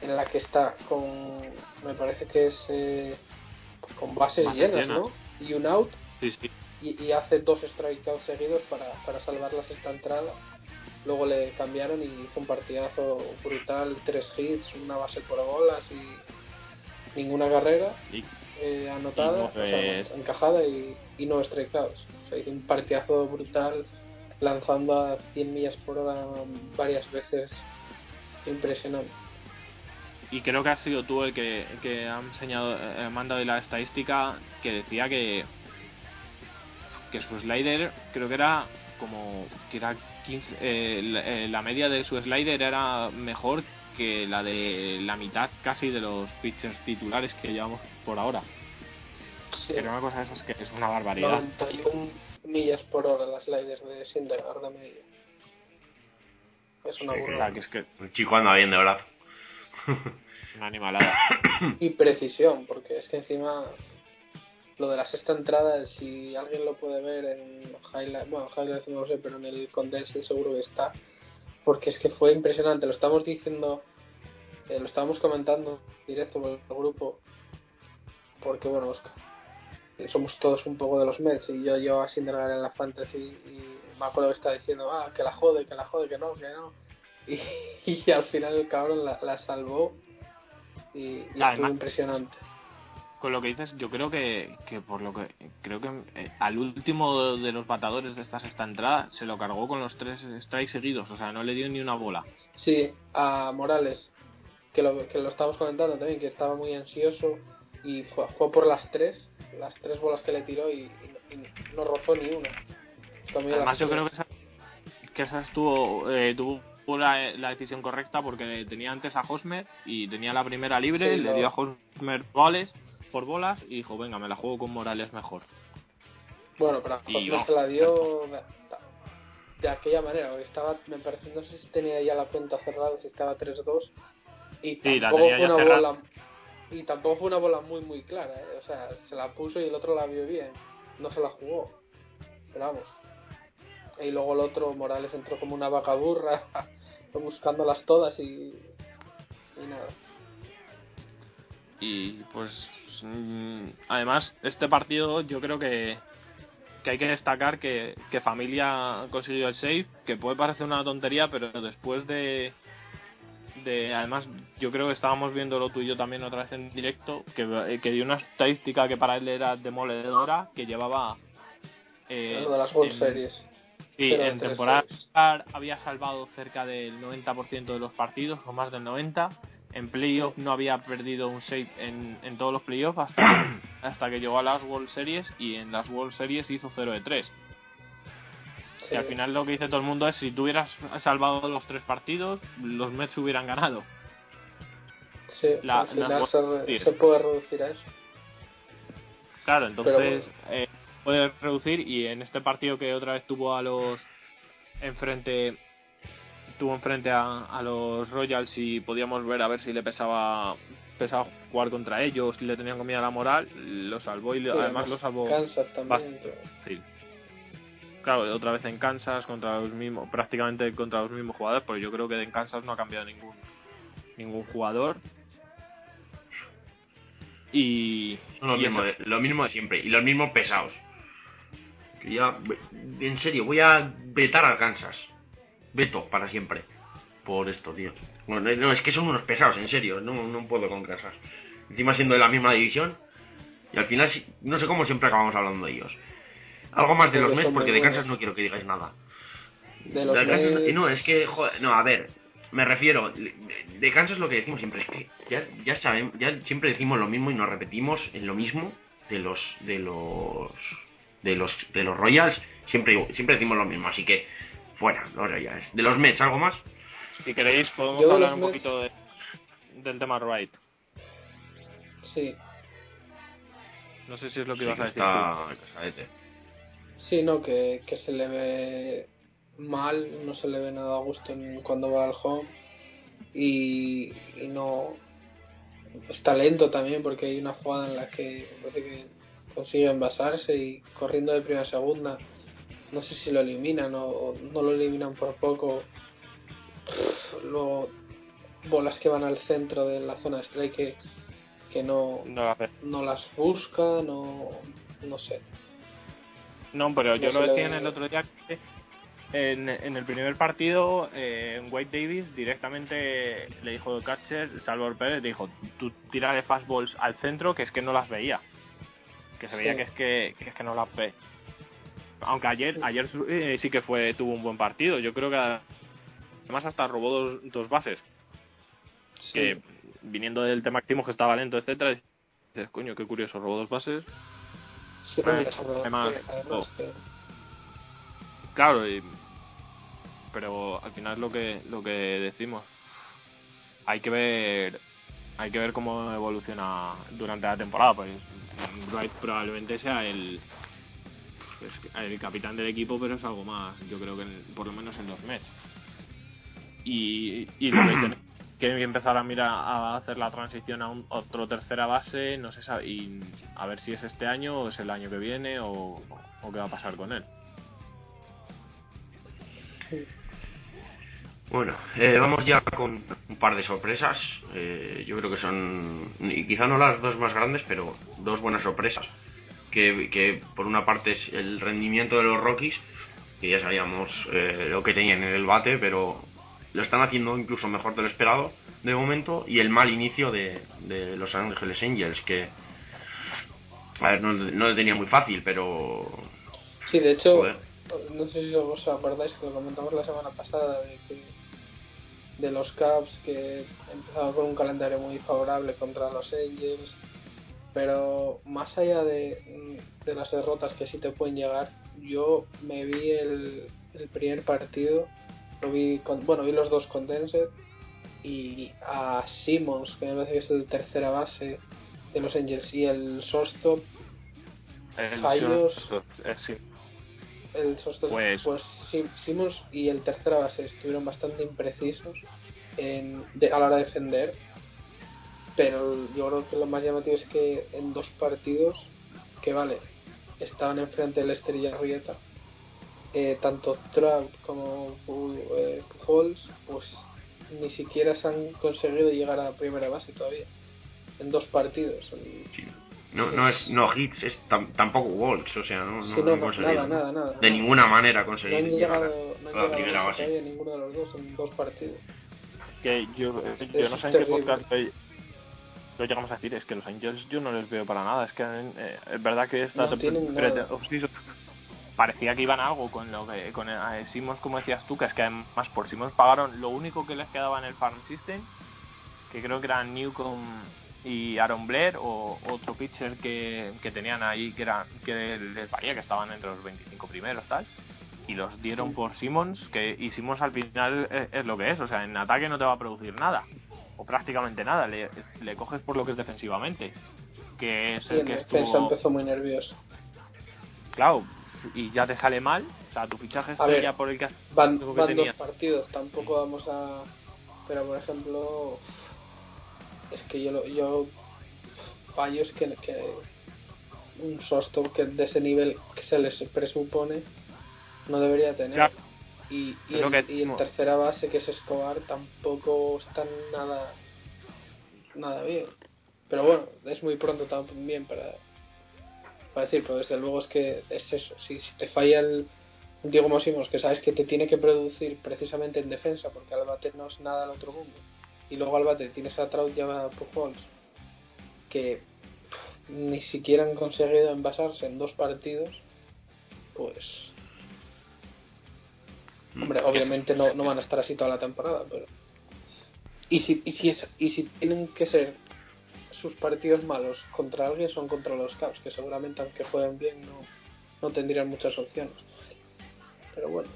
en la que está con, me parece que es eh, con bases llenas. ¿no? Y un out sí sí y, y hace dos strikeouts seguidos para, para salvar la sexta entrada. Luego le cambiaron y hizo un partidazo brutal, tres hits, una base por bolas y ninguna carrera y eh, anotada, Y no, o sea, pues- encajada y, y no strikeouts. O sea, hizo un partidazo brutal lanzando a 100 millas por hora varias veces. Impresionante. Y creo que has sido tú el que, que ha enseñado, eh, mandado la estadística que decía que que su slider creo que era como que era 15, eh, la, eh, la media de su slider era mejor que la de la mitad casi de los pitchers titulares que llevamos por ahora. Sí. Pero una cosa de esas que es una barbaridad. 91 millas por hora las sliders de Syndergaard de media. Es una Sí, burrada. que es que El chico anda bien de brazo. una animalada. Y precisión, porque es que encima lo de la sexta entrada, si alguien lo puede ver en highlight, bueno, highlights no lo sé, pero en el condensed seguro que está, porque es que fue impresionante. Lo estamos diciendo, eh, lo estábamos comentando directo por el grupo, porque bueno, Oscar, somos todos un poco de los Mets y yo llevo a Syndergaard en la fantasy y me acuerdo que estaba diciendo, ah, que la jode, que la jode, que no, que no. Y, y al final el cabrón la, la salvó y, y estuvo Además- impresionante. Con lo que dices, yo creo que, que por lo que creo que eh, al último de los batadores de esta sexta entrada se lo cargó con los tres strikes seguidos, o sea, no le dio ni una bola. Sí, a Morales, que lo, que lo estábamos comentando también, que estaba muy ansioso y fue, fue por las tres, las tres bolas que le tiró y, y- y no rozó ni una. Además, yo creo que esa, que esa estuvo, eh, tuvo la, la decisión correcta porque tenía antes a Hosmer y tenía la primera libre, Sí, le dio a Hosmer bolas por bolas y dijo, venga, me la juego con Morales mejor. Bueno, pero Hosmer se la dio de, de aquella manera, porque estaba, me parece, no sé si tenía ya la cuenta cerrada, si estaba 3-2, y Sí, la tenía fue ya una cerrada. bola, y tampoco fue una bola muy muy clara, ¿eh? o sea, se la puso y el otro la vio bien, no se la jugó, pero vamos. Y luego el otro, Morales, entró como una vaca burra, buscándolas todas y, y nada. Y pues mm, además este partido yo creo que, que hay que destacar que, que Familia ha conseguido el save, que puede parecer una tontería, pero después de, de además yo creo que estábamos viéndolo tú y yo también otra vez en directo, que, que dio una estadística que para él era demoledora, que llevaba... eh, lo de las World en- Series. Sí, Pero en temporada había salvado cerca del 90% de los partidos, o más del 90%. En playoff no había perdido un save en, en todos los playoffs hasta, hasta que llegó a las World Series y en las World Series hizo 0 de 3. Sí. Y al final lo que dice todo el mundo es si tú hubieras salvado los tres partidos, los Mets hubieran ganado. Sí, la- al final se, puede reducir a eso. Claro, entonces eh, puede reducir y en este partido que otra vez tuvo a los enfrente tuvo enfrente a, a los Royals y podíamos ver a ver si le pesaba pesaba jugar contra ellos, si le tenían comida la moral, lo salvó y Sí, además lo salvó Kansas también. bastante. Sí. Claro, otra vez en Kansas contra los mismos, prácticamente contra los mismos jugadores, porque yo creo que en Kansas no ha cambiado ningún ningún jugador. Y, Son lo y mismo, de, lo mismo de siempre. Y los mismos pesados. Que ya, en serio, voy a vetar al Kansas. Veto para siempre. Por esto, tío. Bueno, no, es que son unos pesados, en serio. No, no puedo con Kansas. Encima siendo de la misma división. Y al final, no sé cómo siempre acabamos hablando de ellos. Algo más de los Mets, porque de Kansas no quiero que digáis nada. De los De Kansas- Mets- no, es que, joder, no, a ver, me refiero, de, Kansas lo que decimos siempre es que ya, ya sabemos, ya siempre decimos lo mismo y nos repetimos en lo mismo de los, de los, de los, de los Royals, siempre, siempre decimos lo mismo, así que, fuera, los Royals. De los Mets, ¿algo más? Si queréis, podemos hablar un Mets- poquito de- del tema Wright. Sí, No sé si es lo que Sí, ibas a decir. está casadete. Sí, no, que, que se le ve mal, no se le ve nada a gusto cuando va al home. Y, y no. Está lento también porque hay una jugada en la que parece que consigue envasarse y corriendo de primera a segunda. No sé si lo eliminan o, no lo eliminan por poco. Luego, bolas que van al centro de la zona de strike que, que no. No, no las busca, no, no sé. No, pero yo lo decía en el otro día que en, en el primer partido, eh, White Davis directamente le dijo catcher, Salvador Pérez, le dijo, tú tira de fastballs al centro, que es que no las veía. Que se veía Sí. que es que, que es que no las ve. Aunque ayer ayer eh, sí que fue tuvo un buen partido. Yo creo que además hasta robó dos, dos bases. Sí. que viniendo del tema que estaba lento, etcétera, dices, coño, qué curioso, robó dos bases. Sí, además, oh. Claro, y- pero al final lo que lo que decimos hay que ver hay que ver cómo evoluciona durante la temporada, pues Wright probablemente sea el pues, el capitán del equipo, pero es algo más, yo creo que en- por lo menos en los Mets. Y, y lo que que empezar a mirar a hacer la transición a un otro tercera base, no sabe, y a ver si es este año o es el año que viene o, qué va a pasar con él. Bueno, eh, vamos ya con un par de sorpresas. Eh, yo creo que son, y quizá no las dos más grandes, pero dos buenas sorpresas. Que, que por una parte es el rendimiento de los Rockies, que ya sabíamos eh, lo que tenían en el bate, pero lo están haciendo incluso mejor de lo esperado de momento. Y el mal inicio de, de Los Ángeles Angels, que a ver, no, no lo tenía muy fácil, pero Sí, de hecho, Joder. no sé si os acordáis que lo comentamos la semana pasada de que de los Cubs que empezaban con un calendario muy favorable contra los Angels, pero más allá de, de las derrotas que sí te pueden llegar, yo me vi el, el primer partido, lo vi con, bueno, vi los dos condensed y a Simmons, que me parece que es el tercera base de los Angels, y el shortstop El Fallos. short- eh, sí. el Pues- pues, Sim- Simmons y el tercera base estuvieron bastante imprecisos en, de- a la hora de defender pero yo creo que lo más llamativo es que en dos partidos que vale estaban enfrente del Estrella Rieta eh, tanto Trout como eh, Pujols pues ni siquiera se han conseguido llegar a primera base todavía en dos partidos sí, no, no es no hits, es tam- tampoco walks, o sea, no, no, Sí, no no, han no, conseguido nada, nada, nada, de ninguna manera conseguir han llegar llegado, a la primera base. ninguno de los dos en dos partidos. Que yo, yo no sé en qué podcast lo, lo llegamos a decir, es que los Angels yo no les veo para nada. Es que eh, es verdad que esta No parecía que iban a algo con lo que con eh, Simmons, como decías tú, que es que además por Simmons pagaron lo único que les quedaba en el farm system, que creo que eran Newcomb y Aaron Blair o otro pitcher que, que tenían ahí que era que les valía que estaban entre los 25 primeros tal y los dieron por Simmons que y Simmons al final es, es lo que es o sea en ataque no te va a producir nada o prácticamente nada le, le coges por lo que es defensivamente que es el que estuvo empezó muy nervioso. Claro y ya te sale mal o sea tu fichaje A ver, ya por el que van, que van dos partidos tampoco vamos a pero por ejemplo es que yo lo- yo fallo es que, que un shortstop que de ese nivel que se les presupone no debería tener. Claro. y, y, el, que y en tercera base que es Escobar tampoco está nada nada bien. Pero bueno es muy pronto también para para decir pero desde luego es que es eso si, si te falla el Diego Mosimos que sabes que te tiene que producir precisamente en defensa porque al bate no es nada al otro mundo. Y luego al bate tienes a Trout y a Pujols que pff, ni siquiera han conseguido envasarse en dos partidos pues hombre Mm, obviamente no, no van a estar así toda la temporada pero y si y si es, y si tienen que ser sus partidos malos contra alguien son contra los Cavs que seguramente aunque jueguen bien no, no tendrían muchas opciones pero bueno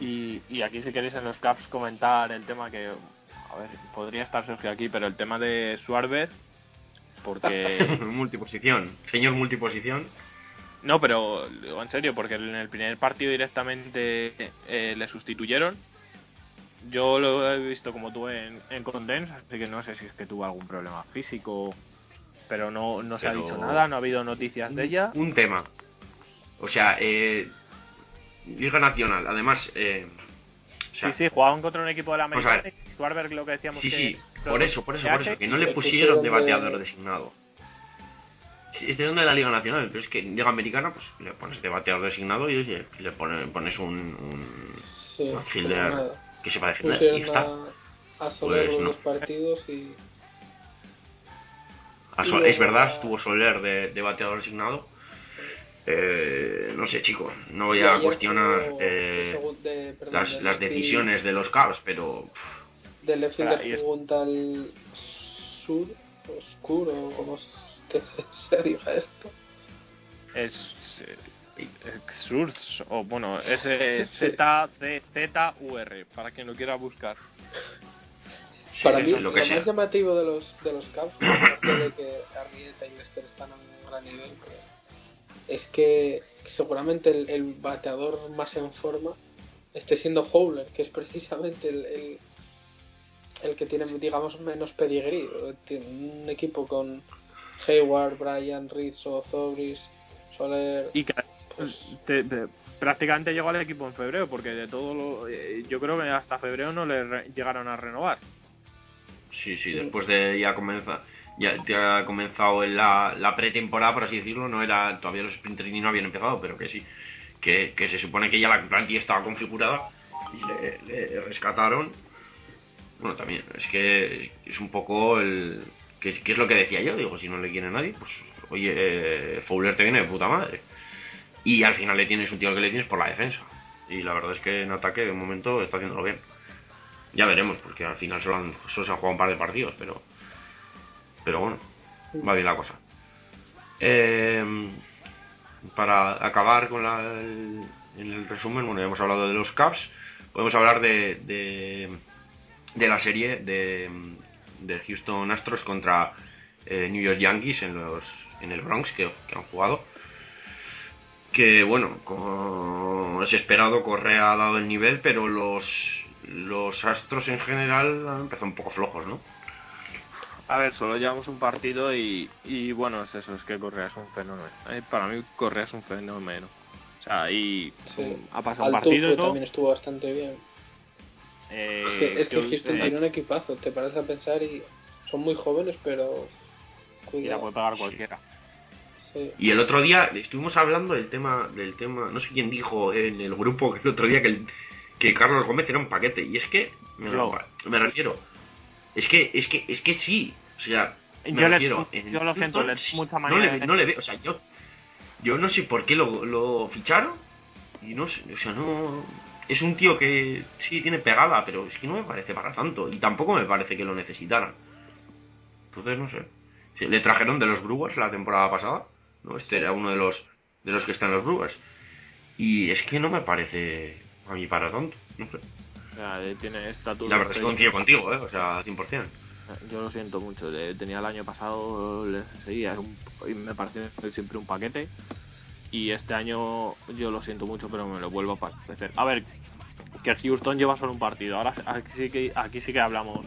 Y, y aquí si queréis en los caps comentar el tema que, a ver, podría estar Sergio aquí, pero el tema de Suárez, porque... multiposición, señor multiposición. no, pero digo en serio, porque en el primer partido directamente eh, le sustituyeron. Yo lo he visto como tú en, en Condense, así que no sé si es que tuvo algún problema físico, pero no, no se ha dicho nada, no ha habido noticias de ella. Un tema. O sea, eh, Liga Nacional, además. Eh, o sea, Sí, sí, jugaban contra un equipo de la Vamos a Americana. y Schwarber lo que decíamos sí, que sí, por eso, por eso, por eso, que no le pusieron de bateador designado. Sí, es de donde la Liga Nacional, pero es que en Liga Americana, pues le pones de bateador designado y oye, le pones, pones un, un sí outfielder. Que sepa defender y está. a, a Soler Pues los no. dos partidos y A Sol- es verdad, estuvo Soler de, de bateador designado. Eh, no sé, chico, no voy a cuestionar eh, de perdón, las, de las decisiones de los Cavs, pero pff, del left fielder jugó un tal sur oscuro como se, se diga esto Es. Surz, o bueno, es. Z-Z-U-R, para quien lo quiera buscar. Para mí, lo lo, que sea. más llamativo de los, de los Cavs, aparte de que Arrieta y Lester están a un gran nivel, es que seguramente el, el bateador más en forma esté siendo Fowler, que es precisamente el, el, el que tiene, digamos, menos pedigrí. Tiene un equipo con Hayward, Bryan, Rizzo, Zobris, Soler. Y que te- te- prácticamente llegó al equipo en febrero, porque de todo lo. eh, yo creo que hasta febrero no le re- llegaron a renovar. Sí, sí, después de ya comenzar ya, ya ha comenzado en la, la pretemporada, por así decirlo, no era todavía los sprint training no habían empezado, pero que sí, que, que se supone que ya la plantilla estaba configurada y le, le rescataron. Bueno, también, es que es un poco el... que, que es lo que decía yo, digo, si no le quiere nadie, pues oye, eh, Fowler te viene de puta madre. Y al final le tienes un tío al que le tienes por la defensa. Y la verdad es que en ataque de momento está haciéndolo bien. Ya veremos, porque al final solo, han- solo se han jugado un par de partidos, pero. Pero bueno, va bien la cosa. Eh, para acabar con la, el, en el resumen, bueno, ya hemos hablado de los Caps, podemos hablar de, de, de la serie de, de Houston Astros contra eh, New York Yankees en, los, en el Bronx que, que han jugado. Que bueno, como es esperado, Correa ha dado el nivel, pero los, los Astros en general han empezado un poco flojos, ¿no? A ver, solo llevamos un partido y, y bueno, es eso, es que Correa es un fenómeno. Eh, para mí Correa es un fenómeno. O sea, y Sí. ha pasado un partido ¿no? también estuvo bastante bien. eh, Es que, es que Houston eh, tiene un equipazo, te paras a pensar y son muy jóvenes, pero y la cuidado. puede pagar cualquiera. Sí. Y el otro día estuvimos hablando del tema, del tema, no sé quién dijo en el grupo el otro día que, el- que Carlos Gómez era un paquete. Y es que, me, Yo. me refiero, es que, es que, es que sí, o sea, me Yo le- refiero. en yo lo siento, le- mucha no le, no le veo, o sea, yo, yo no sé por qué lo, lo ficharon y no sé, o sea, no, es un tío que sí tiene pegada, pero es que no me parece para tanto y tampoco me parece que lo necesitaran. Entonces no sé. Le trajeron de los Brewers la temporada pasada, ¿no? Este era uno de los de los que están en los Brewers. Y es que no me parece a mí para tanto, no sé. Eh, tiene estatus. La verdad es que coincido contigo, ¿eh? O sea, 100%. Yo lo siento mucho. Tenía el año pasado, le seguía, me pareció siempre un paquete. Y este año yo lo siento mucho, pero me lo vuelvo a parecer. A ver, que Houston lleva solo un partido. Ahora aquí sí que, aquí sí que hablamos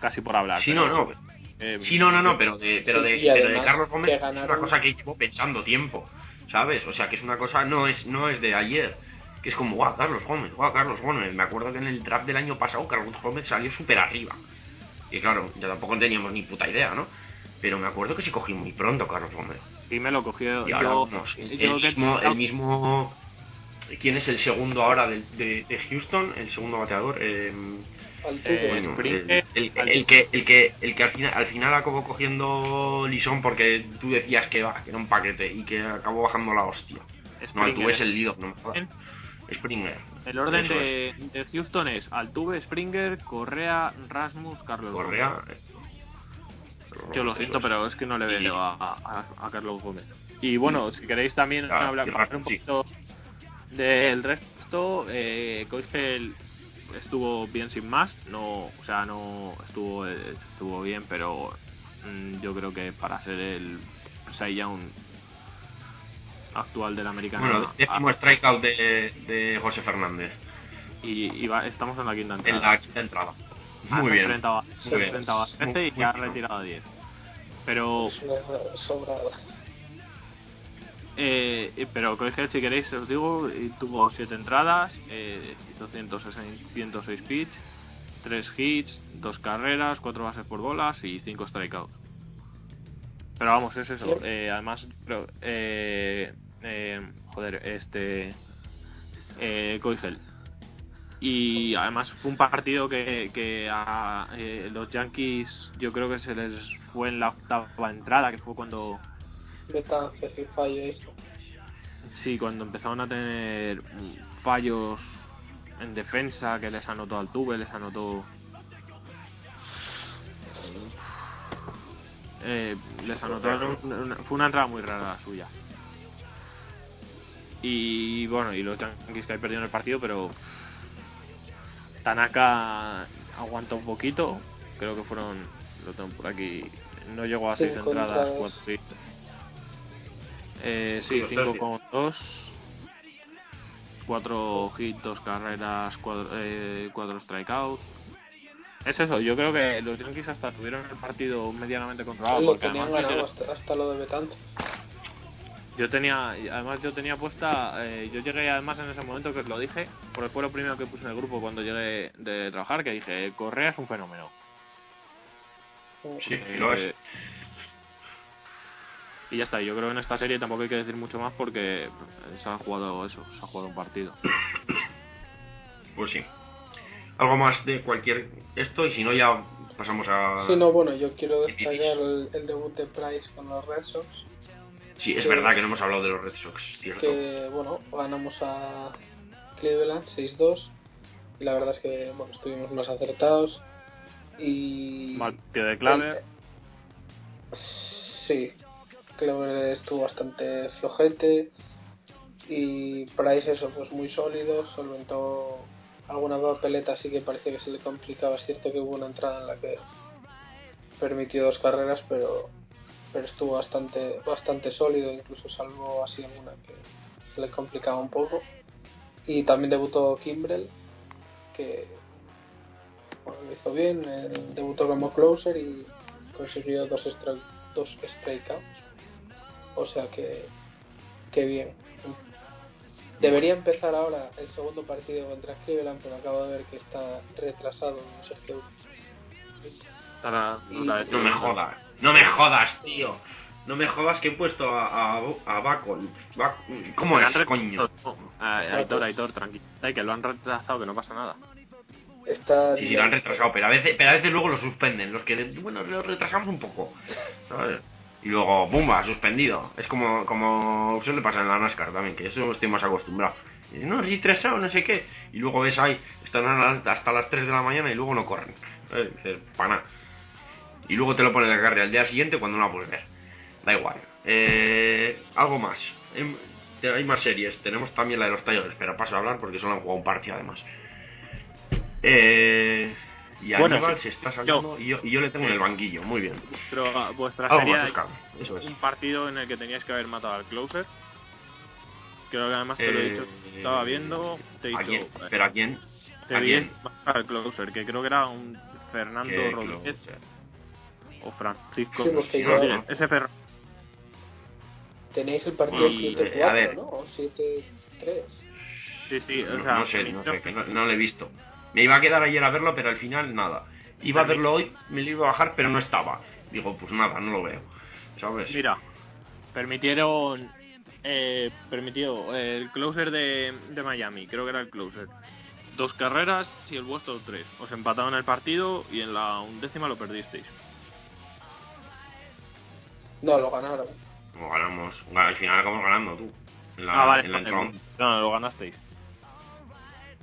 casi por hablar. Sí, pero, no, no. Eh, Sí, no, no, no, pero de, pero Sí, de, y pero de Carlos que Gómez es una cosa que llevo pensando tiempo, ¿sabes? O sea, que es una cosa, no es, no es de ayer. Que es como, guau, Carlos Gómez, guau, Carlos Gómez. Me acuerdo que en el draft del año pasado Carlos Gómez salió súper arriba. Y claro, ya tampoco teníamos ni puta idea, ¿no? Pero me acuerdo que se cogió muy pronto Carlos Gómez. Sí, me lo cogió. Y ahora, yo, vamos, yo el, que- mismo, el mismo... ¿Quién es el segundo ahora del- de, de Houston? El segundo bateador. Eh. Eh, el, Springer, el- el que, el que, el que al final, al final acabó cogiendo Lisón porque tú decías que, va, que era un paquete y que acabó bajando la hostia. No, Springer, Altuve es el líder, no me jodas. Springer. El orden de, de Houston es Altuve, Springer, Correa, Rasmus, Carlos Correa. Gómez. eh, Yo lo siento, pero es que no le Y- veo a, a, a Carlos Gómez. Y bueno, si queréis también Ah, hablar, un sí. Del resto, eh, Coigel estuvo bien sin más, no, o sea, no estuvo eh, estuvo bien, pero mm, yo creo que para ser el Young actual del americano Bueno, décimo strikeout de, de José Fernández y, y va- estamos en la quinta en entrada. la quinta entrada. Ha Muy bien. enfrentado, Muy se bien. enfrentaba a 13 y ya ha retirado a 10. Pero sobrada. Eh, pero Coigel, si queréis, os digo, tuvo 7 entradas, eh, hizo 160 106 pitch, 3 hits, 2 carreras, 4 bases por bolas y 5 strikeouts. Pero vamos, es eso. Eh, además, pero, eh, eh, joder, este. Eh, Coigel. Y además fue un partido que, que a eh, los Yankees yo creo que se les fue en la octava entrada, que fue cuando Fallo eso. Sí, cuando empezaron a tener fallos en defensa, que les anotó Altuve, les anotó. Eh, les anotaron. una- Fue una entrada muy rara la suya. Y bueno, y los Yankees que hay perdido el partido, pero Tanaka aguanta un poquito. Creo que fueron, lo tengo por aquí, no llegó a 6 Cinco entradas, entradas. 4 hits. Eh, sí, Los 5 tercios. con 2. 4 hits, 2 carreras, 4 strikeouts. Es eso, yo creo que los Yankees hasta tuvieron el partido medianamente controlado. lo porque tenían además ganado hasta, hasta lo de Betanzo. yo tenía, además yo tenía puesta, eh, yo llegué además en ese momento que os lo dije, porque fue lo primero que puse en el grupo cuando llegué de trabajar, que dije, Correa es un fenómeno. Sí, y lo es. Y ya está, yo creo que en esta serie tampoco hay que decir mucho más porque se ha jugado eso, se ha jugado un partido. Pues sí. Algo más de cualquier esto y si no ya pasamos a... Sí, no, bueno, yo quiero destacar el, el debut de Price con los Red Sox. Sí, es que- verdad que no hemos hablado de los Red Sox, cierto. que bueno, ganamos a Cleveland 6-2 y la verdad es que bueno, estuvimos más acertados y Mal tío de Claver, sí, Cleveland estuvo bastante flojete y Price eso pues muy sólido, solventó alguna papeleta así que parecía que se le complicaba, es cierto que hubo una entrada en la que permitió dos carreras pero pero estuvo bastante bastante sólido, incluso salvo así alguna que se le complicaba un poco. Y también debutó Kimbrel, que bueno, lo hizo bien, eh, debutó como closer y consiguió dos, strike, dos strikeouts. O sea que, que bien. Debería empezar ahora el segundo partido contra Cleveland, pero acabo de ver que está retrasado en Sergio. está la- la de No me jodas, no me jodas, tío. No me jodas que he puesto a, a, a Bacon. Bac- ¿Cómo es, coño? retrasado. Ah, Aitor, Aitor, tranquilo. Que lo han retrasado, que no pasa nada. Está Sí, sí, lo han retrasado, pero a veces, pero a veces luego lo suspenden. Los que, bueno, lo retrasamos un poco. ¿sabes? Y luego, ¡bumba! Suspendido. Es como, como suele pasar en la NASCAR también, que eso estoy más acostumbrado. Y, no, retrasado, no sé qué. Y luego ves ahí, están a hasta las 3 de la mañana y luego no corren. ¿sabes? Dices, para nada. Y luego te lo ponen de carrera al día siguiente cuando no la puedes ver. Da igual. Eh, algo más. Em, Hay más series. Tenemos también la de los Tigers, pero paso a hablar porque solo han jugado un partido además. Eh, y Bueno, Aníbal sí. se está saliendo y, yo, y yo le tengo en el banquillo. Muy bien. Pero ah, vuestra Algo serie. Eso es. un partido en el que tenías que haber matado al closer. Creo que además te lo he Eh, dicho. Estaba viendo, te he ¿A dicho, quién? eh, ¿Pero a quién? te ¿A vi quién? matar al closer, que creo que era un Fernando ¿Qué Rodríguez closer? o Francisco. Sí, no, yo- miren, ese Fer Tenéis el partido Y, 7-4, eh, a ver. ¿no? O 7-3. Sí, sí, o No, sea, no sé, no sé, que no, no lo he visto. Me iba a quedar ayer a verlo, pero al final nada. Iba a verlo hoy, me lo iba a bajar, pero no estaba. Digo, pues nada, no lo veo. ¿Sabes? Mira, permitieron. Eh, permitió eh, el closer de, de Miami, creo que era el closer. Dos carreras y el vuestro tres. Os empataron el partido y en la undécima lo perdisteis. No, lo ganaron. Como ganamos, al final acabamos ganando tú. En la, ah, vale, en la no, lo ganasteis.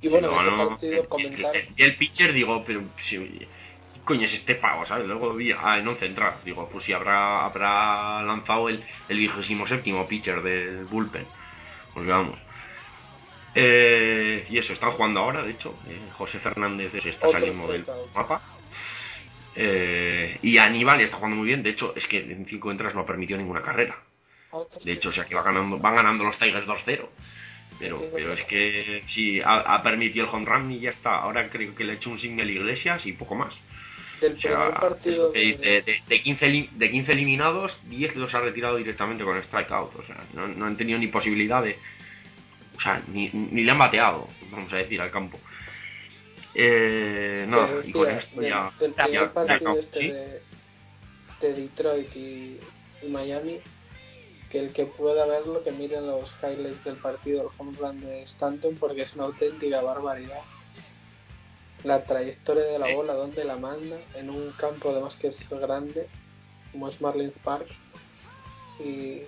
Y bueno, este ganó- partido el- comentar... el- Y el pitcher, digo, pero si, ¿qué coño es este pavo, ¿sabes? Luego vi, ah, en 11 entradas. Digo, pues si habrá, habrá lanzado el, el vigésimo séptimo pitcher del bullpen. Pues vamos. Eh, y eso, están jugando ahora, de hecho. Eh, José Fernández se está Otro saliendo del mapa. Eh, y Aníbal está jugando muy bien. De hecho, es que en 5 entradas no ha permitido ninguna carrera. De hecho, o sea que va ganando, van ganando los Tigers 2-0. Pero, pero es que sí, ha, ha permitido el home run y ya está. Ahora creo que le ha hecho un single Iglesias y poco más. Del O sea, partido de... de, de 15, elim- de 15 eliminados, 10 los ha retirado directamente con strikeout. O sea, no, no han tenido ni posibilidad de. O sea, ni, ni le han bateado, vamos a decir, al campo. Eh, no, y con esto ya. Del primer ya partido este ¿sí? de, de Detroit y, y Miami, que el que pueda verlo, que miren los highlights del partido, el home run de Stanton, porque es una auténtica barbaridad. La trayectoria de la bola, donde la manda, en un campo además que es grande, como es Marlins Park. Y,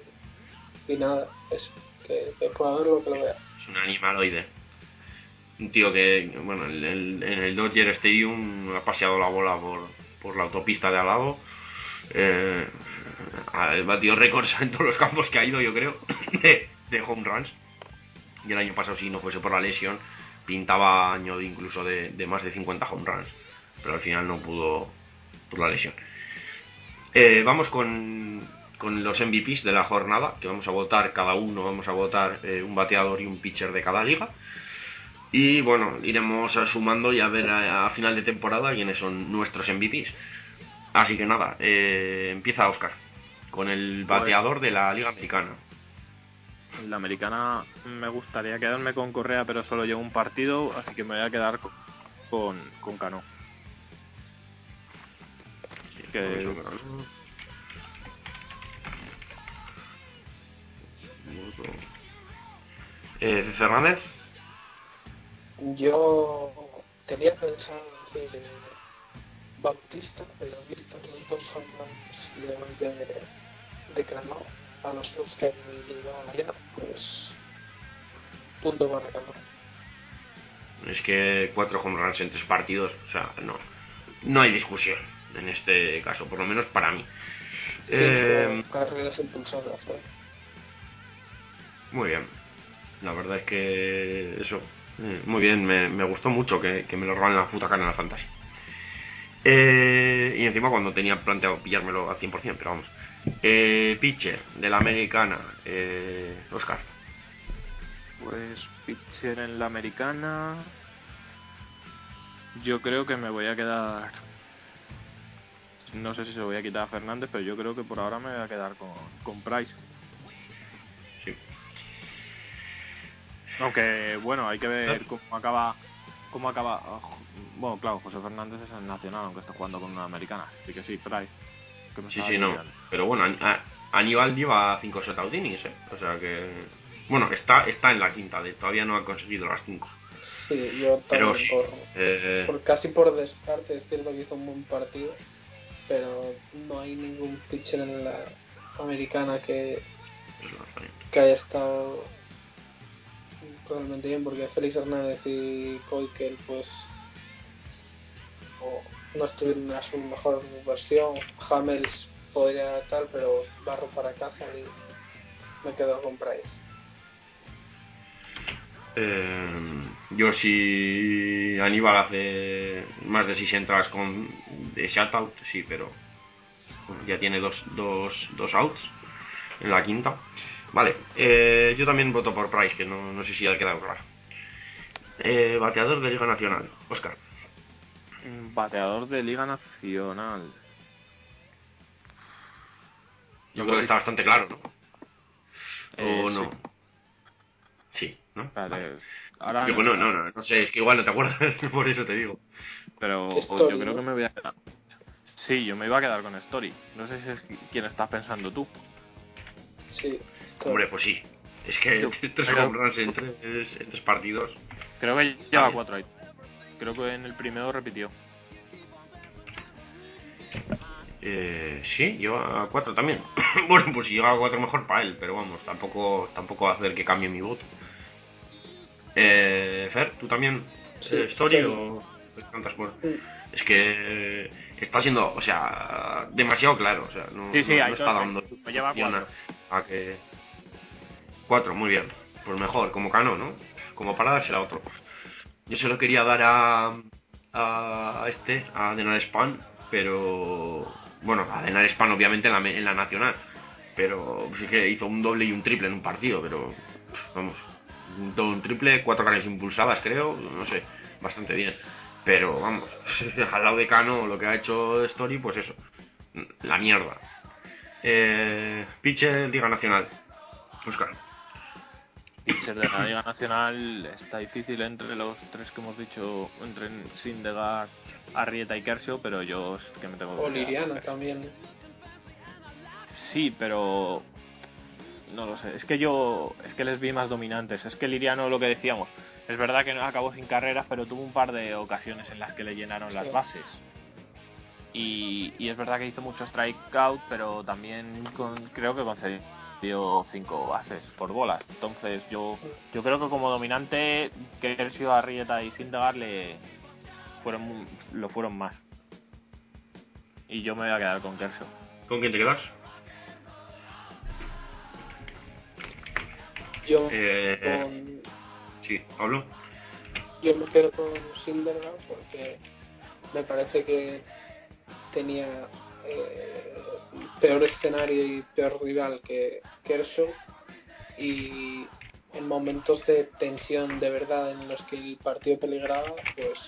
y nada, eso, que, que pueda verlo, que lo vea. Es un animaloide. Un tío que, bueno, el- el- en el Dodger Stadium ha paseado la bola por, por la autopista de al lado. Eh, ha batido récords en todos los campos que ha ido, yo creo, de, home runs. Y el año pasado, si no fuese por la lesión, pintaba año incluso de, más de 50 home runs. Pero al final no pudo por la lesión. Eh, vamos con, con los MVPs de la jornada, que vamos a votar cada uno, vamos a votar eh, un bateador y un pitcher de cada liga. Y bueno, iremos sumando y a ver a final de temporada quiénes son nuestros MVPs. Así que nada, eh, empieza Oscar con el bateador de la Liga Americana. En la americana me gustaría quedarme con Correa, pero solo llevo un partido, así que me voy a quedar co- con, con Cano. Que- Eh, Fernández, Yo tenía pensado decir Bautista, pero visto los dos hombres de, de, de Cano, a los dos que iba allá, pues punto para es que cuatro home runs en tres partidos, o sea, no, no hay discusión en este caso, por lo menos para mí. Eh, carreras impulsadas, ¿eh? Muy bien. La verdad es que eso, eh, muy bien, me, me gustó mucho que, que me lo roban la puta cara en la fantasía. Eh, y encima cuando tenía planteado pillármelo al 100%, pero vamos. Eh, pitcher de la americana, eh, Oscar. Pues pitcher en la americana. Yo creo que me voy a quedar. No sé si se lo voy a quitar a Fernández, pero yo creo que por ahora me voy a quedar con, con Price. Sí. Aunque bueno, hay que ver cómo acaba. Cómo acaba. oh, bueno, claro, José Fernández es el nacional, aunque está jugando con una americana. Así que sí, Price. que Sí, sí, no. Pero bueno, Aníbal lleva 5 shutout innings, eh. O sea que. Bueno, está, está en la quinta, de, todavía no ha conseguido las 5. Sí, yo Pero también sí. por, Eh, por casi por descarte, es cierto que hizo un buen partido, pero no hay ningún pitcher en la americana que, lanzamiento. que haya estado realmente bien, porque Félix Hernández y Koikel, pues, no estuvieron a su mejor versión. Hamels podría tal, pero barro para casa y me quedo con Price. Eh, yo si Aníbal hace más de 6 entradas con de shutout, sí, pero bueno, ya tiene dos, dos, dos outs en la quinta. Vale, eh, yo también voto por Price, que no, no sé si ha quedado claro. Eh, bateador de Liga Nacional, Oscar. Un Bateador de Liga Nacional. Yo creo que está bastante claro, ¿no? Eh, ¿O sí. no? Sí, ¿no? Vale. ahora Yo, bueno, no, no, no sé, es que igual no te acuerdas, por eso te digo. Pero Story, yo creo ¿no? que me voy a quedar. Sí, yo me iba a quedar con Story. No sé si es quién estás pensando tú. Sí, Hombre, pues sí. Es que Yo- tres runs en tres, en tres partidos. Creo que lleva cuatro ahí. Creo que en el primero repitió. Eh, sí, lleva cuatro también. bueno, pues si lleva cuatro mejor para él, pero vamos, tampoco tampoco va a hacer que cambie mi voto. Eh, Fer, ¿tú también? Sí, ¿Story o cantas por...? Mm. Es que está siendo, o sea, demasiado claro. O sea, no, Sí, sí, no- ahí no está dando me lleva a- cuatro. a que... Cuatro, muy bien. Pues mejor, como Cano, ¿no? Como para dársela a otro. Yo se lo quería dar a, a este, a Denar Span, pero... Bueno, a Denar Span obviamente en la, en la nacional. Pero sí que hizo un doble y un triple en un partido, pero... Vamos, un, un triple, cuatro carreras impulsadas creo, no sé, bastante bien. Pero vamos, al lado de Cano lo que ha hecho Story, pues eso, la mierda. Eh, pitcher Liga Nacional. Oscar. Pitcher de la Liga Nacional está difícil entre los tres que hemos dicho, entre Sindegar, Arrieta y Kershaw, pero yo es que me tengo que O Liriana también. Sí, pero no lo sé. Es que yo es que les vi más dominantes. Es que Liriano lo que decíamos. Es verdad que no acabó sin carreras, pero tuvo un par de ocasiones en las que le llenaron las bases. Y, y es verdad que hizo mucho strikeout, pero también con- creo que concedió cinco bases por bolas. Entonces yo yo creo que como dominante Kershaw, Arrieta y Sindegar le fueron lo fueron más. Y yo me voy a quedar con Kershaw. ¿Con quién te quedas? Yo Eh, con, Sí, Pablo. Yo me quedo con Silverman porque me parece que tenía eh, peor escenario y peor rival que Kershaw y en momentos de tensión de verdad en los que el partido peligraba pues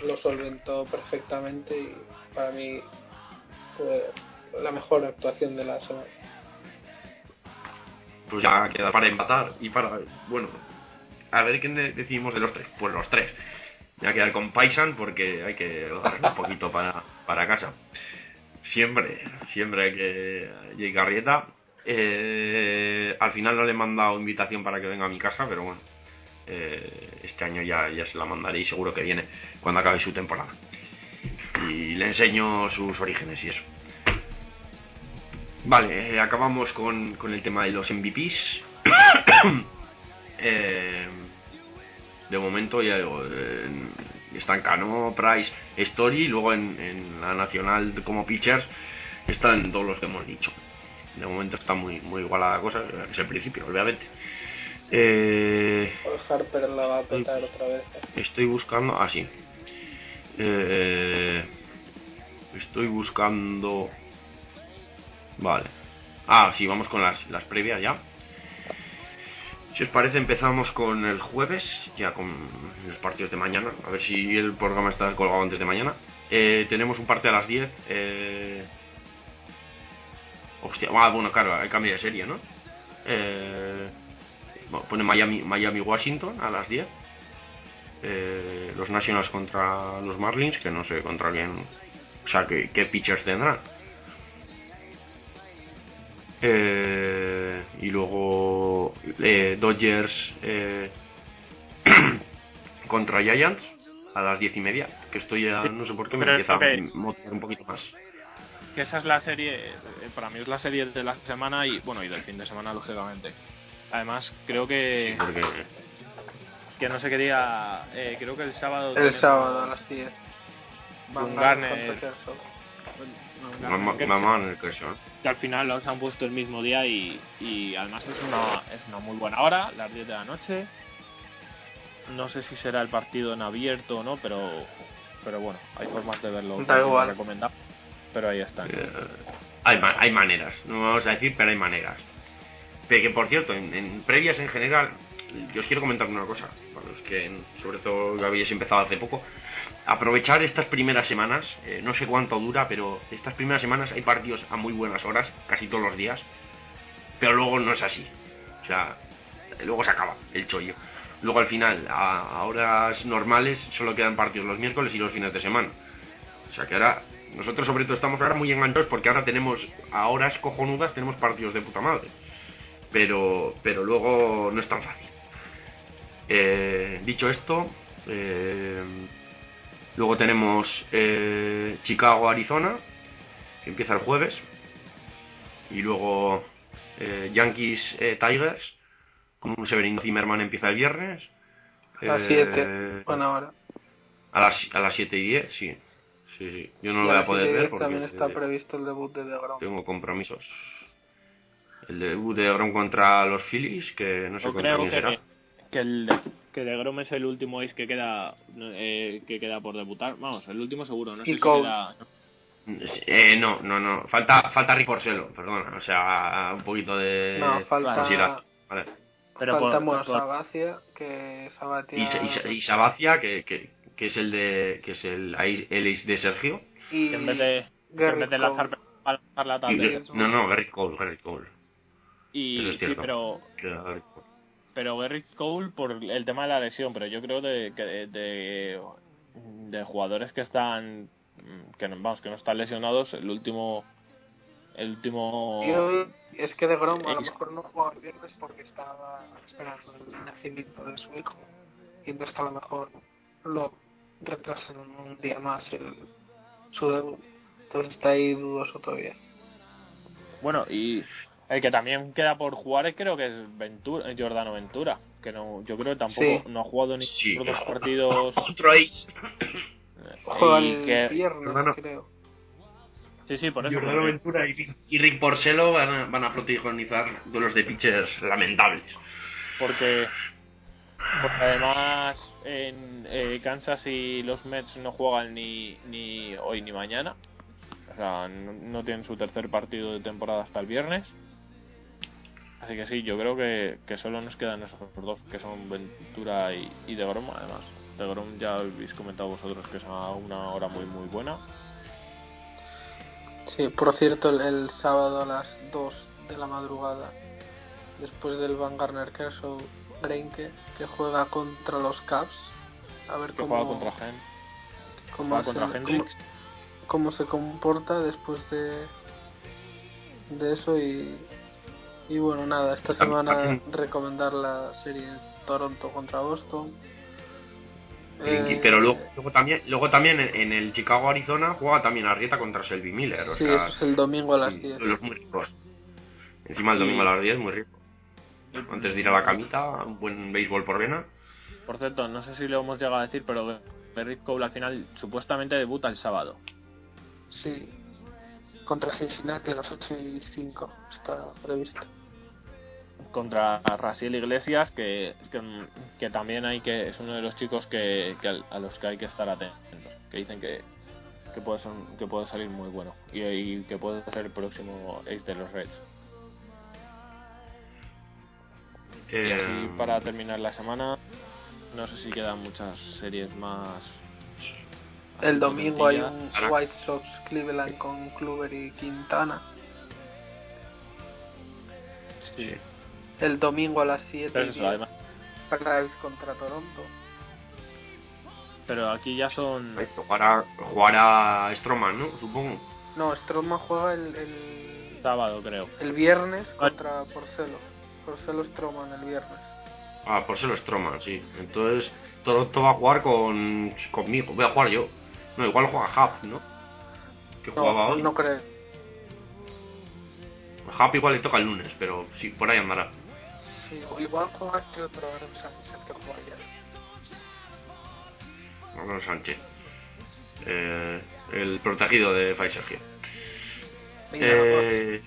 lo solventó perfectamente y para mí fue la mejor actuación de la semana. Pues ya queda para empatar y para. Bueno, a ver quién de- decidimos de los tres. Pues los tres. Ya quedar con Paisan porque hay que dar un poquito para, para casa. Siempre, siempre hay que. Jay Garrieta. Eh, al final no le he mandado invitación para que venga a mi casa, pero bueno. eh, este año ya, ya se la mandaré y seguro que viene cuando acabe su temporada. Y le enseño sus orígenes y eso. Vale, eh, acabamos con, con el tema de los MVPs. De momento ya digo, están Cano, Price, Story, y luego en, en la nacional como pitchers están todos los que hemos dicho. De momento está muy muy igualada la cosa, es el principio, obviamente. Eh, Harper la va a petar otra vez. Estoy buscando. Ah, sí. Eh, estoy buscando. Vale. Ah, sí, vamos con las, las previas ya. Si os parece, empezamos con el jueves, ya con los partidos de mañana. A ver si el programa está colgado antes de mañana. Eh, tenemos un partido a las 10. Eh... Hostia, ah, bueno, claro, hay cambio de serie, ¿no? Eh... pone Miami, Miami Washington a las 10 eh, los Nationals contra los Marlins, que no sé contra quién, o sea, qué, qué pitchers tendrán. Eh, y luego eh, Dodgers eh, contra Giants a las diez y media, que estoy ya, no sé por qué me Pero empieza a motivar un poquito más. Que esa es la serie, eh, para mí es la serie de la semana y bueno, y del fin de semana, lógicamente. Además, creo que, Porque que no sé qué día, eh, creo que el sábado. El sábado a las 10. Van Garner Mamá, en el ¿eh? que al final los han puesto el mismo día y, y además es una, es una muy buena hora, las 10 de la noche. No sé si será el partido en abierto o no, pero pero bueno, hay formas de verlo. Igual. recomendado. Pero ahí están. Eh, hay, ma- hay maneras, no vamos a decir, pero hay maneras. Pero que por cierto, en, en previas en general, yo os quiero comentar una cosa, para los que sobre todo que habéis empezado hace poco, aprovechar estas primeras semanas, eh, no sé cuánto dura, pero estas primeras semanas hay partidos a muy buenas horas, casi todos los días, pero luego no es así. O sea, luego se acaba el chollo. Luego al final, a, a horas normales, solo quedan partidos los miércoles y los fines de semana. O sea que ahora, nosotros sobre todo estamos ahora muy enganchados porque ahora tenemos, a horas cojonudas, tenemos partidos de puta madre. Pero, pero luego no es tan fácil. Eh, dicho esto, eh, luego tenemos eh, Chicago-Arizona, que empieza el jueves. Y luego eh, Yankees-Tigers, con un Severino Zimmerman empieza el viernes. A las Eh, 7. Buena hora. a las, a las 7 y 10, sí. Sí, sí. Yo no Y lo voy a poder 7 y ver 10 porque también está eh, previsto el debut de DeGrom. tengo compromisos. El debut de Grom contra los Phillies, que no sé creo quién será. Que, el que de Grom es el último ace que queda eh, que queda por debutar. Vamos, el último seguro. No Y sé si Cole. queda. Eh, no, no, no. Falta, falta Rick Porcelo, perdona. O sea, un poquito de. No, falta, ansiedad. Vale. Pero falta por- bueno, por- Sabacia, que Sabatia... Y, y, Sa- y Sabacia, que, que, que es el de. que es el, ace- el ace de Sergio. y que en vez de, en vez de lanzar, lanzar la Y- tarde. no, no, Garrett Cole, Garrett Cole. Y Eso es sí, pero. Pero Garrett Cole por el tema de la lesión, pero yo creo de que de, de, de jugadores que están que no, vamos que no están lesionados, el último el último Y hoy es que de Grom a lo mejor no jugaba el viernes porque estaba esperando el nacimiento de su hijo. Y entonces a lo mejor lo retrasan un día más el, su debut. Entonces está ahí dudoso todavía. Bueno, y el que también queda por jugar es- creo que es Ventura, Giordano Ventura, que no yo creo que tampoco Sí. no ha jugado ni Sí. partidos Otro ace. Juega y el que viernes, No, no. creo. sí, sí, por eso Giordano porque- Ventura y Rick, y Rick Porcelo van a, van a protagonizar duelos de pitchers lamentables. porque Porque además en eh, Kansas y los Mets no juegan ni, ni hoy ni mañana. O sea, no, no tienen su tercer partido de temporada hasta el viernes. Así que sí, yo creo que, que solo nos quedan esos dos, que son Ventura y, y De Grom, además. De Grom ya habéis comentado vosotros que es una hora muy muy buena. Sí, por cierto, el, el sábado a las 2 de la madrugada, después del Van Garner Kershaw Greinke, que juega contra los Cubs. A ver Que cómo, juega contra Gen. cómo, contra cómo- cómo se comporta después de, de eso y, y bueno, nada, esta semana recomendar la serie Toronto contra Boston. Eh, pero luego, luego también luego también en, en el Chicago Arizona juega también Arrieta contra Selby Miller. O Sí, sea, eso es el domingo a las sí, 10. los muy ricos. Encima el domingo a las 10, muy rico. Antes de ir a la camita, un buen béisbol por vena. Por cierto, no sé si lo hemos llegado a decir, pero Garrett Cole al final supuestamente debuta el sábado. Sí, contra Cincinnati a las 8 y 5 está previsto. contra Rasiel Iglesias que, que, que también hay que es uno de los chicos que, que al- a los que hay que estar atentos que dicen que que puede ser, que puede salir muy bueno y, y que puede ser el próximo ace de los Reds y Eh, así para terminar la semana no sé si quedan muchas series más El domingo hay un White Sox Cleveland con Kluber y Quintana. sí, El domingo a las 7 pero eso 10, además Braves contra Toronto. pero aquí ya son esto, jugará, jugará Stroman, ¿no? Supongo. No, Stroman juega el, el, sábado creo el viernes Ah. contra Porcelo. Porcelo Stroman el viernes. Ah, por ser los Stroman, sí. Entonces, Toronto va a jugar con conmigo. Voy a jugar yo. No, igual juega Hub, ¿no? Que jugaba No, hoy. no creo. Hub igual le toca el lunes, pero sí, por ahí andará. Sí, igual juega este otro Aaron Sánchez que juega ayer. Aaron Sánchez. Eh, el protegido de Pfizer G. Eh,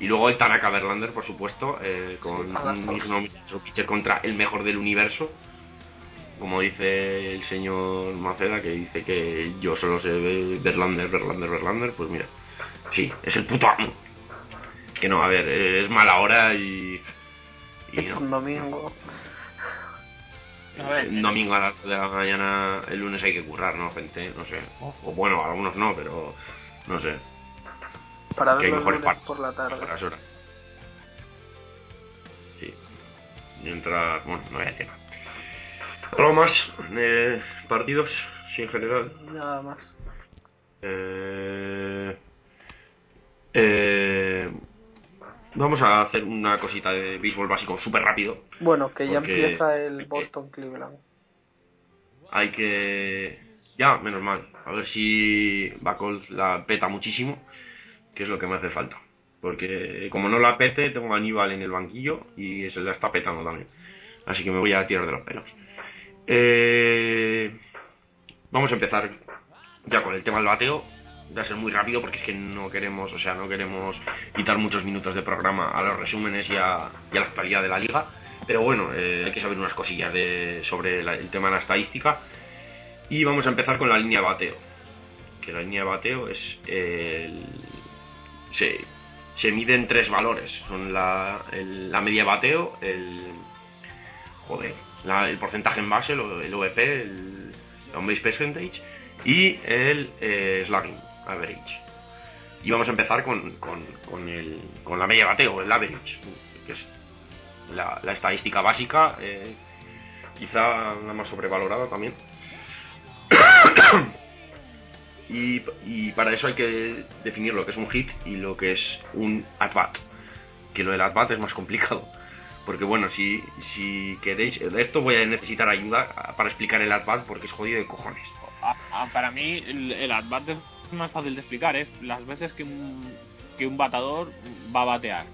y luego el Tanaka Verlander, por supuesto, eh, con un mismo pitcher contra el mejor del universo. Como dice el señor Maceda, que dice que yo solo sé de Verlander, Verlander, Verlander, pues mira, sí, es el puto amo. Que no, a ver, eh, es mala hora y. y Es no. un domingo. a ver, El domingo a las de la mañana, el lunes hay que currar, ¿no, gente? No sé. O bueno, algunos no, pero no sé. Para ver mejores por la tarde. Horas, horas. Sí. Mientras, bueno, no voy a decir nada. ¿Algo más? Eh, ¿Partidos? Sí, en general. Nada más. Eh, eh, vamos a hacer una cosita de béisbol básico súper rápido. Bueno, que ya empieza el Boston Cleveland. Hay que... Ya, menos mal. A ver si Bacol la peta muchísimo, que es lo que me hace falta. Porque como no la pete, tengo a Aníbal en el banquillo y se la está petando también. Así que me voy a tirar de los pelos. Eh, vamos a empezar ya con el tema del bateo. Va a ser muy rápido porque es que no queremos, o sea, no queremos quitar muchos minutos de programa a los resúmenes y a, la actualidad de la liga. Pero bueno, eh, hay que saber unas cosillas de, sobre la- el tema de la estadística. Y vamos a empezar con la línea de bateo. Que la línea de bateo es el. Se, se mide en tres valores. Son la, la media bateo, el. Joder, el porcentaje en base, lo- el OVP, el on base percentage, y el eh, slugging average. Y vamos a empezar con, con, el, con la media bateo, el average, que es la, la estadística básica, eh, quizá la más sobrevalorada también. y, y para eso hay que definir lo que es un hit y lo que es un at-bat. Que lo del at-bat es más complicado. Porque bueno, si, si queréis, de esto voy a necesitar ayuda para explicar el at-bat porque es jodido de cojones. a- a- para mí el, el at-bat es más fácil de explicar es las veces que un, que un batador va a batear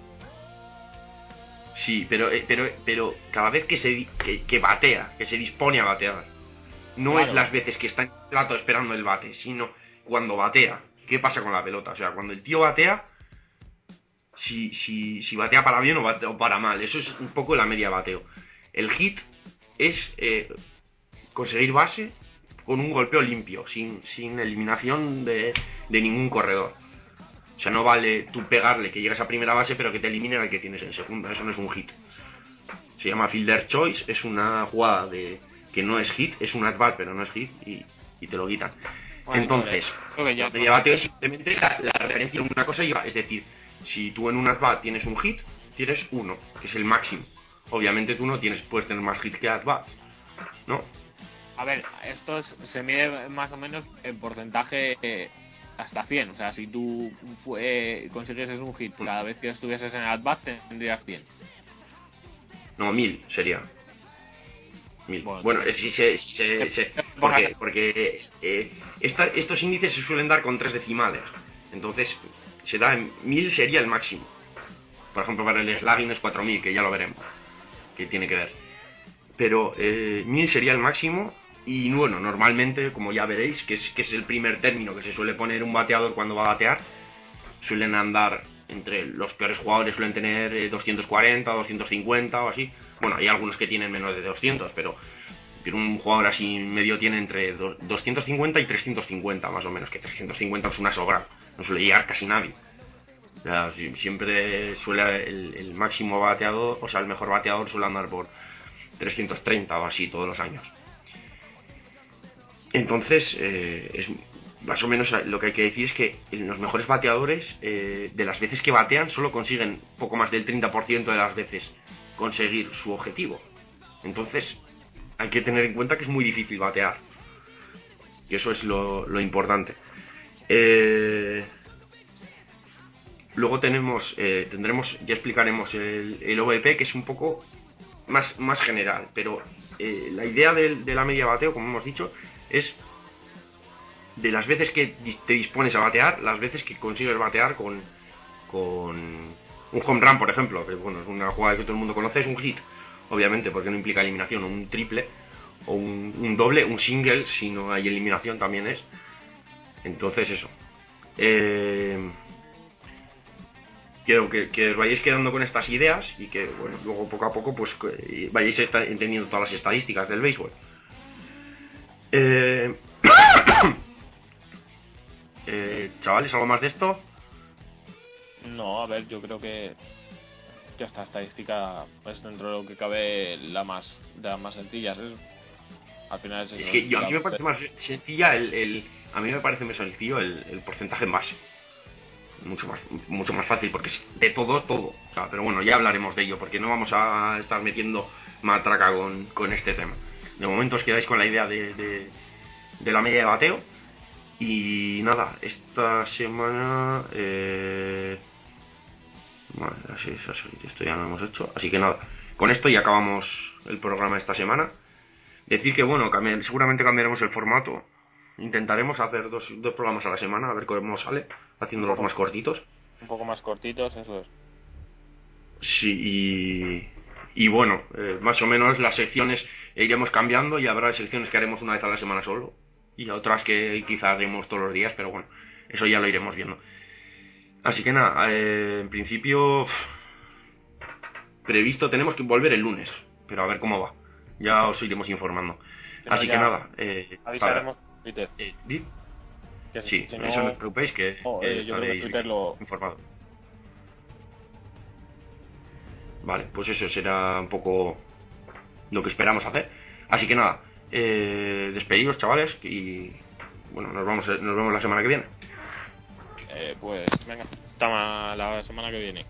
Sí, pero, eh, pero, pero cada vez que se que, que batea, que se dispone a batear, no Claro. es las veces que está en el plato esperando el bate, sino cuando batea. ¿Qué pasa con la pelota? O sea, cuando el tío batea, si, si, si batea para bien o, bate- o para mal. Eso es un poco la media bateo. El hit es eh, conseguir base con un golpeo limpio, sin, sin eliminación de, de ningún corredor. O sea, no vale tú pegarle que llegas a primera base, pero que te eliminen al que tienes en segunda. Eso no es un hit. Se llama Fielder Choice, es una jugada de que no es hit, es un at-bat, pero no es hit y, y te lo quitan. Bueno, Entonces, ya media bateo es simplemente la, la referencia de una cosa y va. Es decir, si tú en un at-bat tienes un hit, tienes uno, que es el máximo. Obviamente tú no tienes, puedes tener más hits que at-bats. ¿No? A ver, esto es- se mide más o menos en porcentaje eh, hasta 100. O sea, si tú fue, consiguieses un hit cada vez que estuvieses en el at-bat, tendrías 100. No, mil sería. Mil. Bueno, Bueno, eh, si se, si se- se- porque, porque eh, esta- estos índices se suelen dar con tres decimales. Entonces, se da en mil sería el máximo. Por ejemplo, para el slugging es 4000, que ya lo veremos. Que tiene que ver. Pero eh, mil sería el máximo. Y bueno, normalmente, como ya veréis, que es, que es el primer término que se suele poner un bateador cuando va a batear, suelen andar entre los peores jugadores suelen tener eh, 240, 250 o así. Bueno, hay algunos que tienen menos de 200, pero, un jugador así medio tiene entre do- 250 y 350 más o menos, que 350 es una sobra, no suele llegar casi nadie. O sea, si- siempre suele el, máximo bateador, o sea, el mejor bateador suele andar por 330 o así todos los años. Entonces, eh, es más o menos lo que hay que decir es que los mejores bateadores, eh, de las veces que batean, solo consiguen poco más del 30% de las veces conseguir su objetivo. Entonces, hay que tener en cuenta que es muy difícil batear. Y eso es lo importante. Eh, luego tenemos, eh, tendremos, ya explicaremos el, el OVP, que es un poco más, más general. Pero eh, la idea de la media bateo, como hemos dicho, es de las veces que te dispones a batear, las veces que consigues batear con, con un home run, por ejemplo, que bueno, es una jugada que todo el mundo conoce, es un hit, obviamente, porque no implica eliminación, un triple, o un doble, un single, si no hay eliminación también es. Entonces eso. Eh, quiero que, que os vayáis quedando con estas ideas y que bueno, luego poco a poco pues que vayáis entendiendo todas las estadísticas del béisbol. Eh, eh, chavales, ¿algo más de esto? No, a ver, yo creo que esta estadística es dentro de lo que cabe la más de las más sencillas. Es, al final es, que yo, a mí me parece más sencilla el, el- a mí me parece más sencillo el, porcentaje en base. Mucho más, mucho más fácil porque de todo, todo. Pero bueno, ya hablaremos de ello porque no vamos a estar metiendo matraca con, con este tema. De momento os quedáis con la idea de, de, la media de bateo. Y nada, esta semana... Eh, Vale, así es, así, esto ya lo hemos hecho. Así que nada, con esto ya acabamos el programa esta semana. Decir que, bueno, seguramente cambiaremos el formato. Intentaremos hacer dos, dos programas a la semana, a ver cómo sale, haciéndolos más cortitos. un poco más cortitos, eso es. Sí, y, y bueno, eh, más o menos las secciones iremos cambiando y habrá secciones que haremos una vez a la semana solo y otras que quizás haremos todos los días, pero bueno, eso ya lo iremos viendo. Así que nada, eh, en principio previsto tenemos que volver el lunes, pero a ver cómo va. Ya os iremos informando. Pero Así que nada, eh, Avisaremos Twitter. eh, ¿di? Que si- Sí, si eso no os preocupéis que, Oh, que eh, yo creo que Twitter lo- informado. Vale, pues eso será un poco lo que esperamos hacer. Así que nada, eh, despediros chavales y bueno, nos vamos, nos vemos la semana que viene. Eh, pues venga, hasta la semana que viene.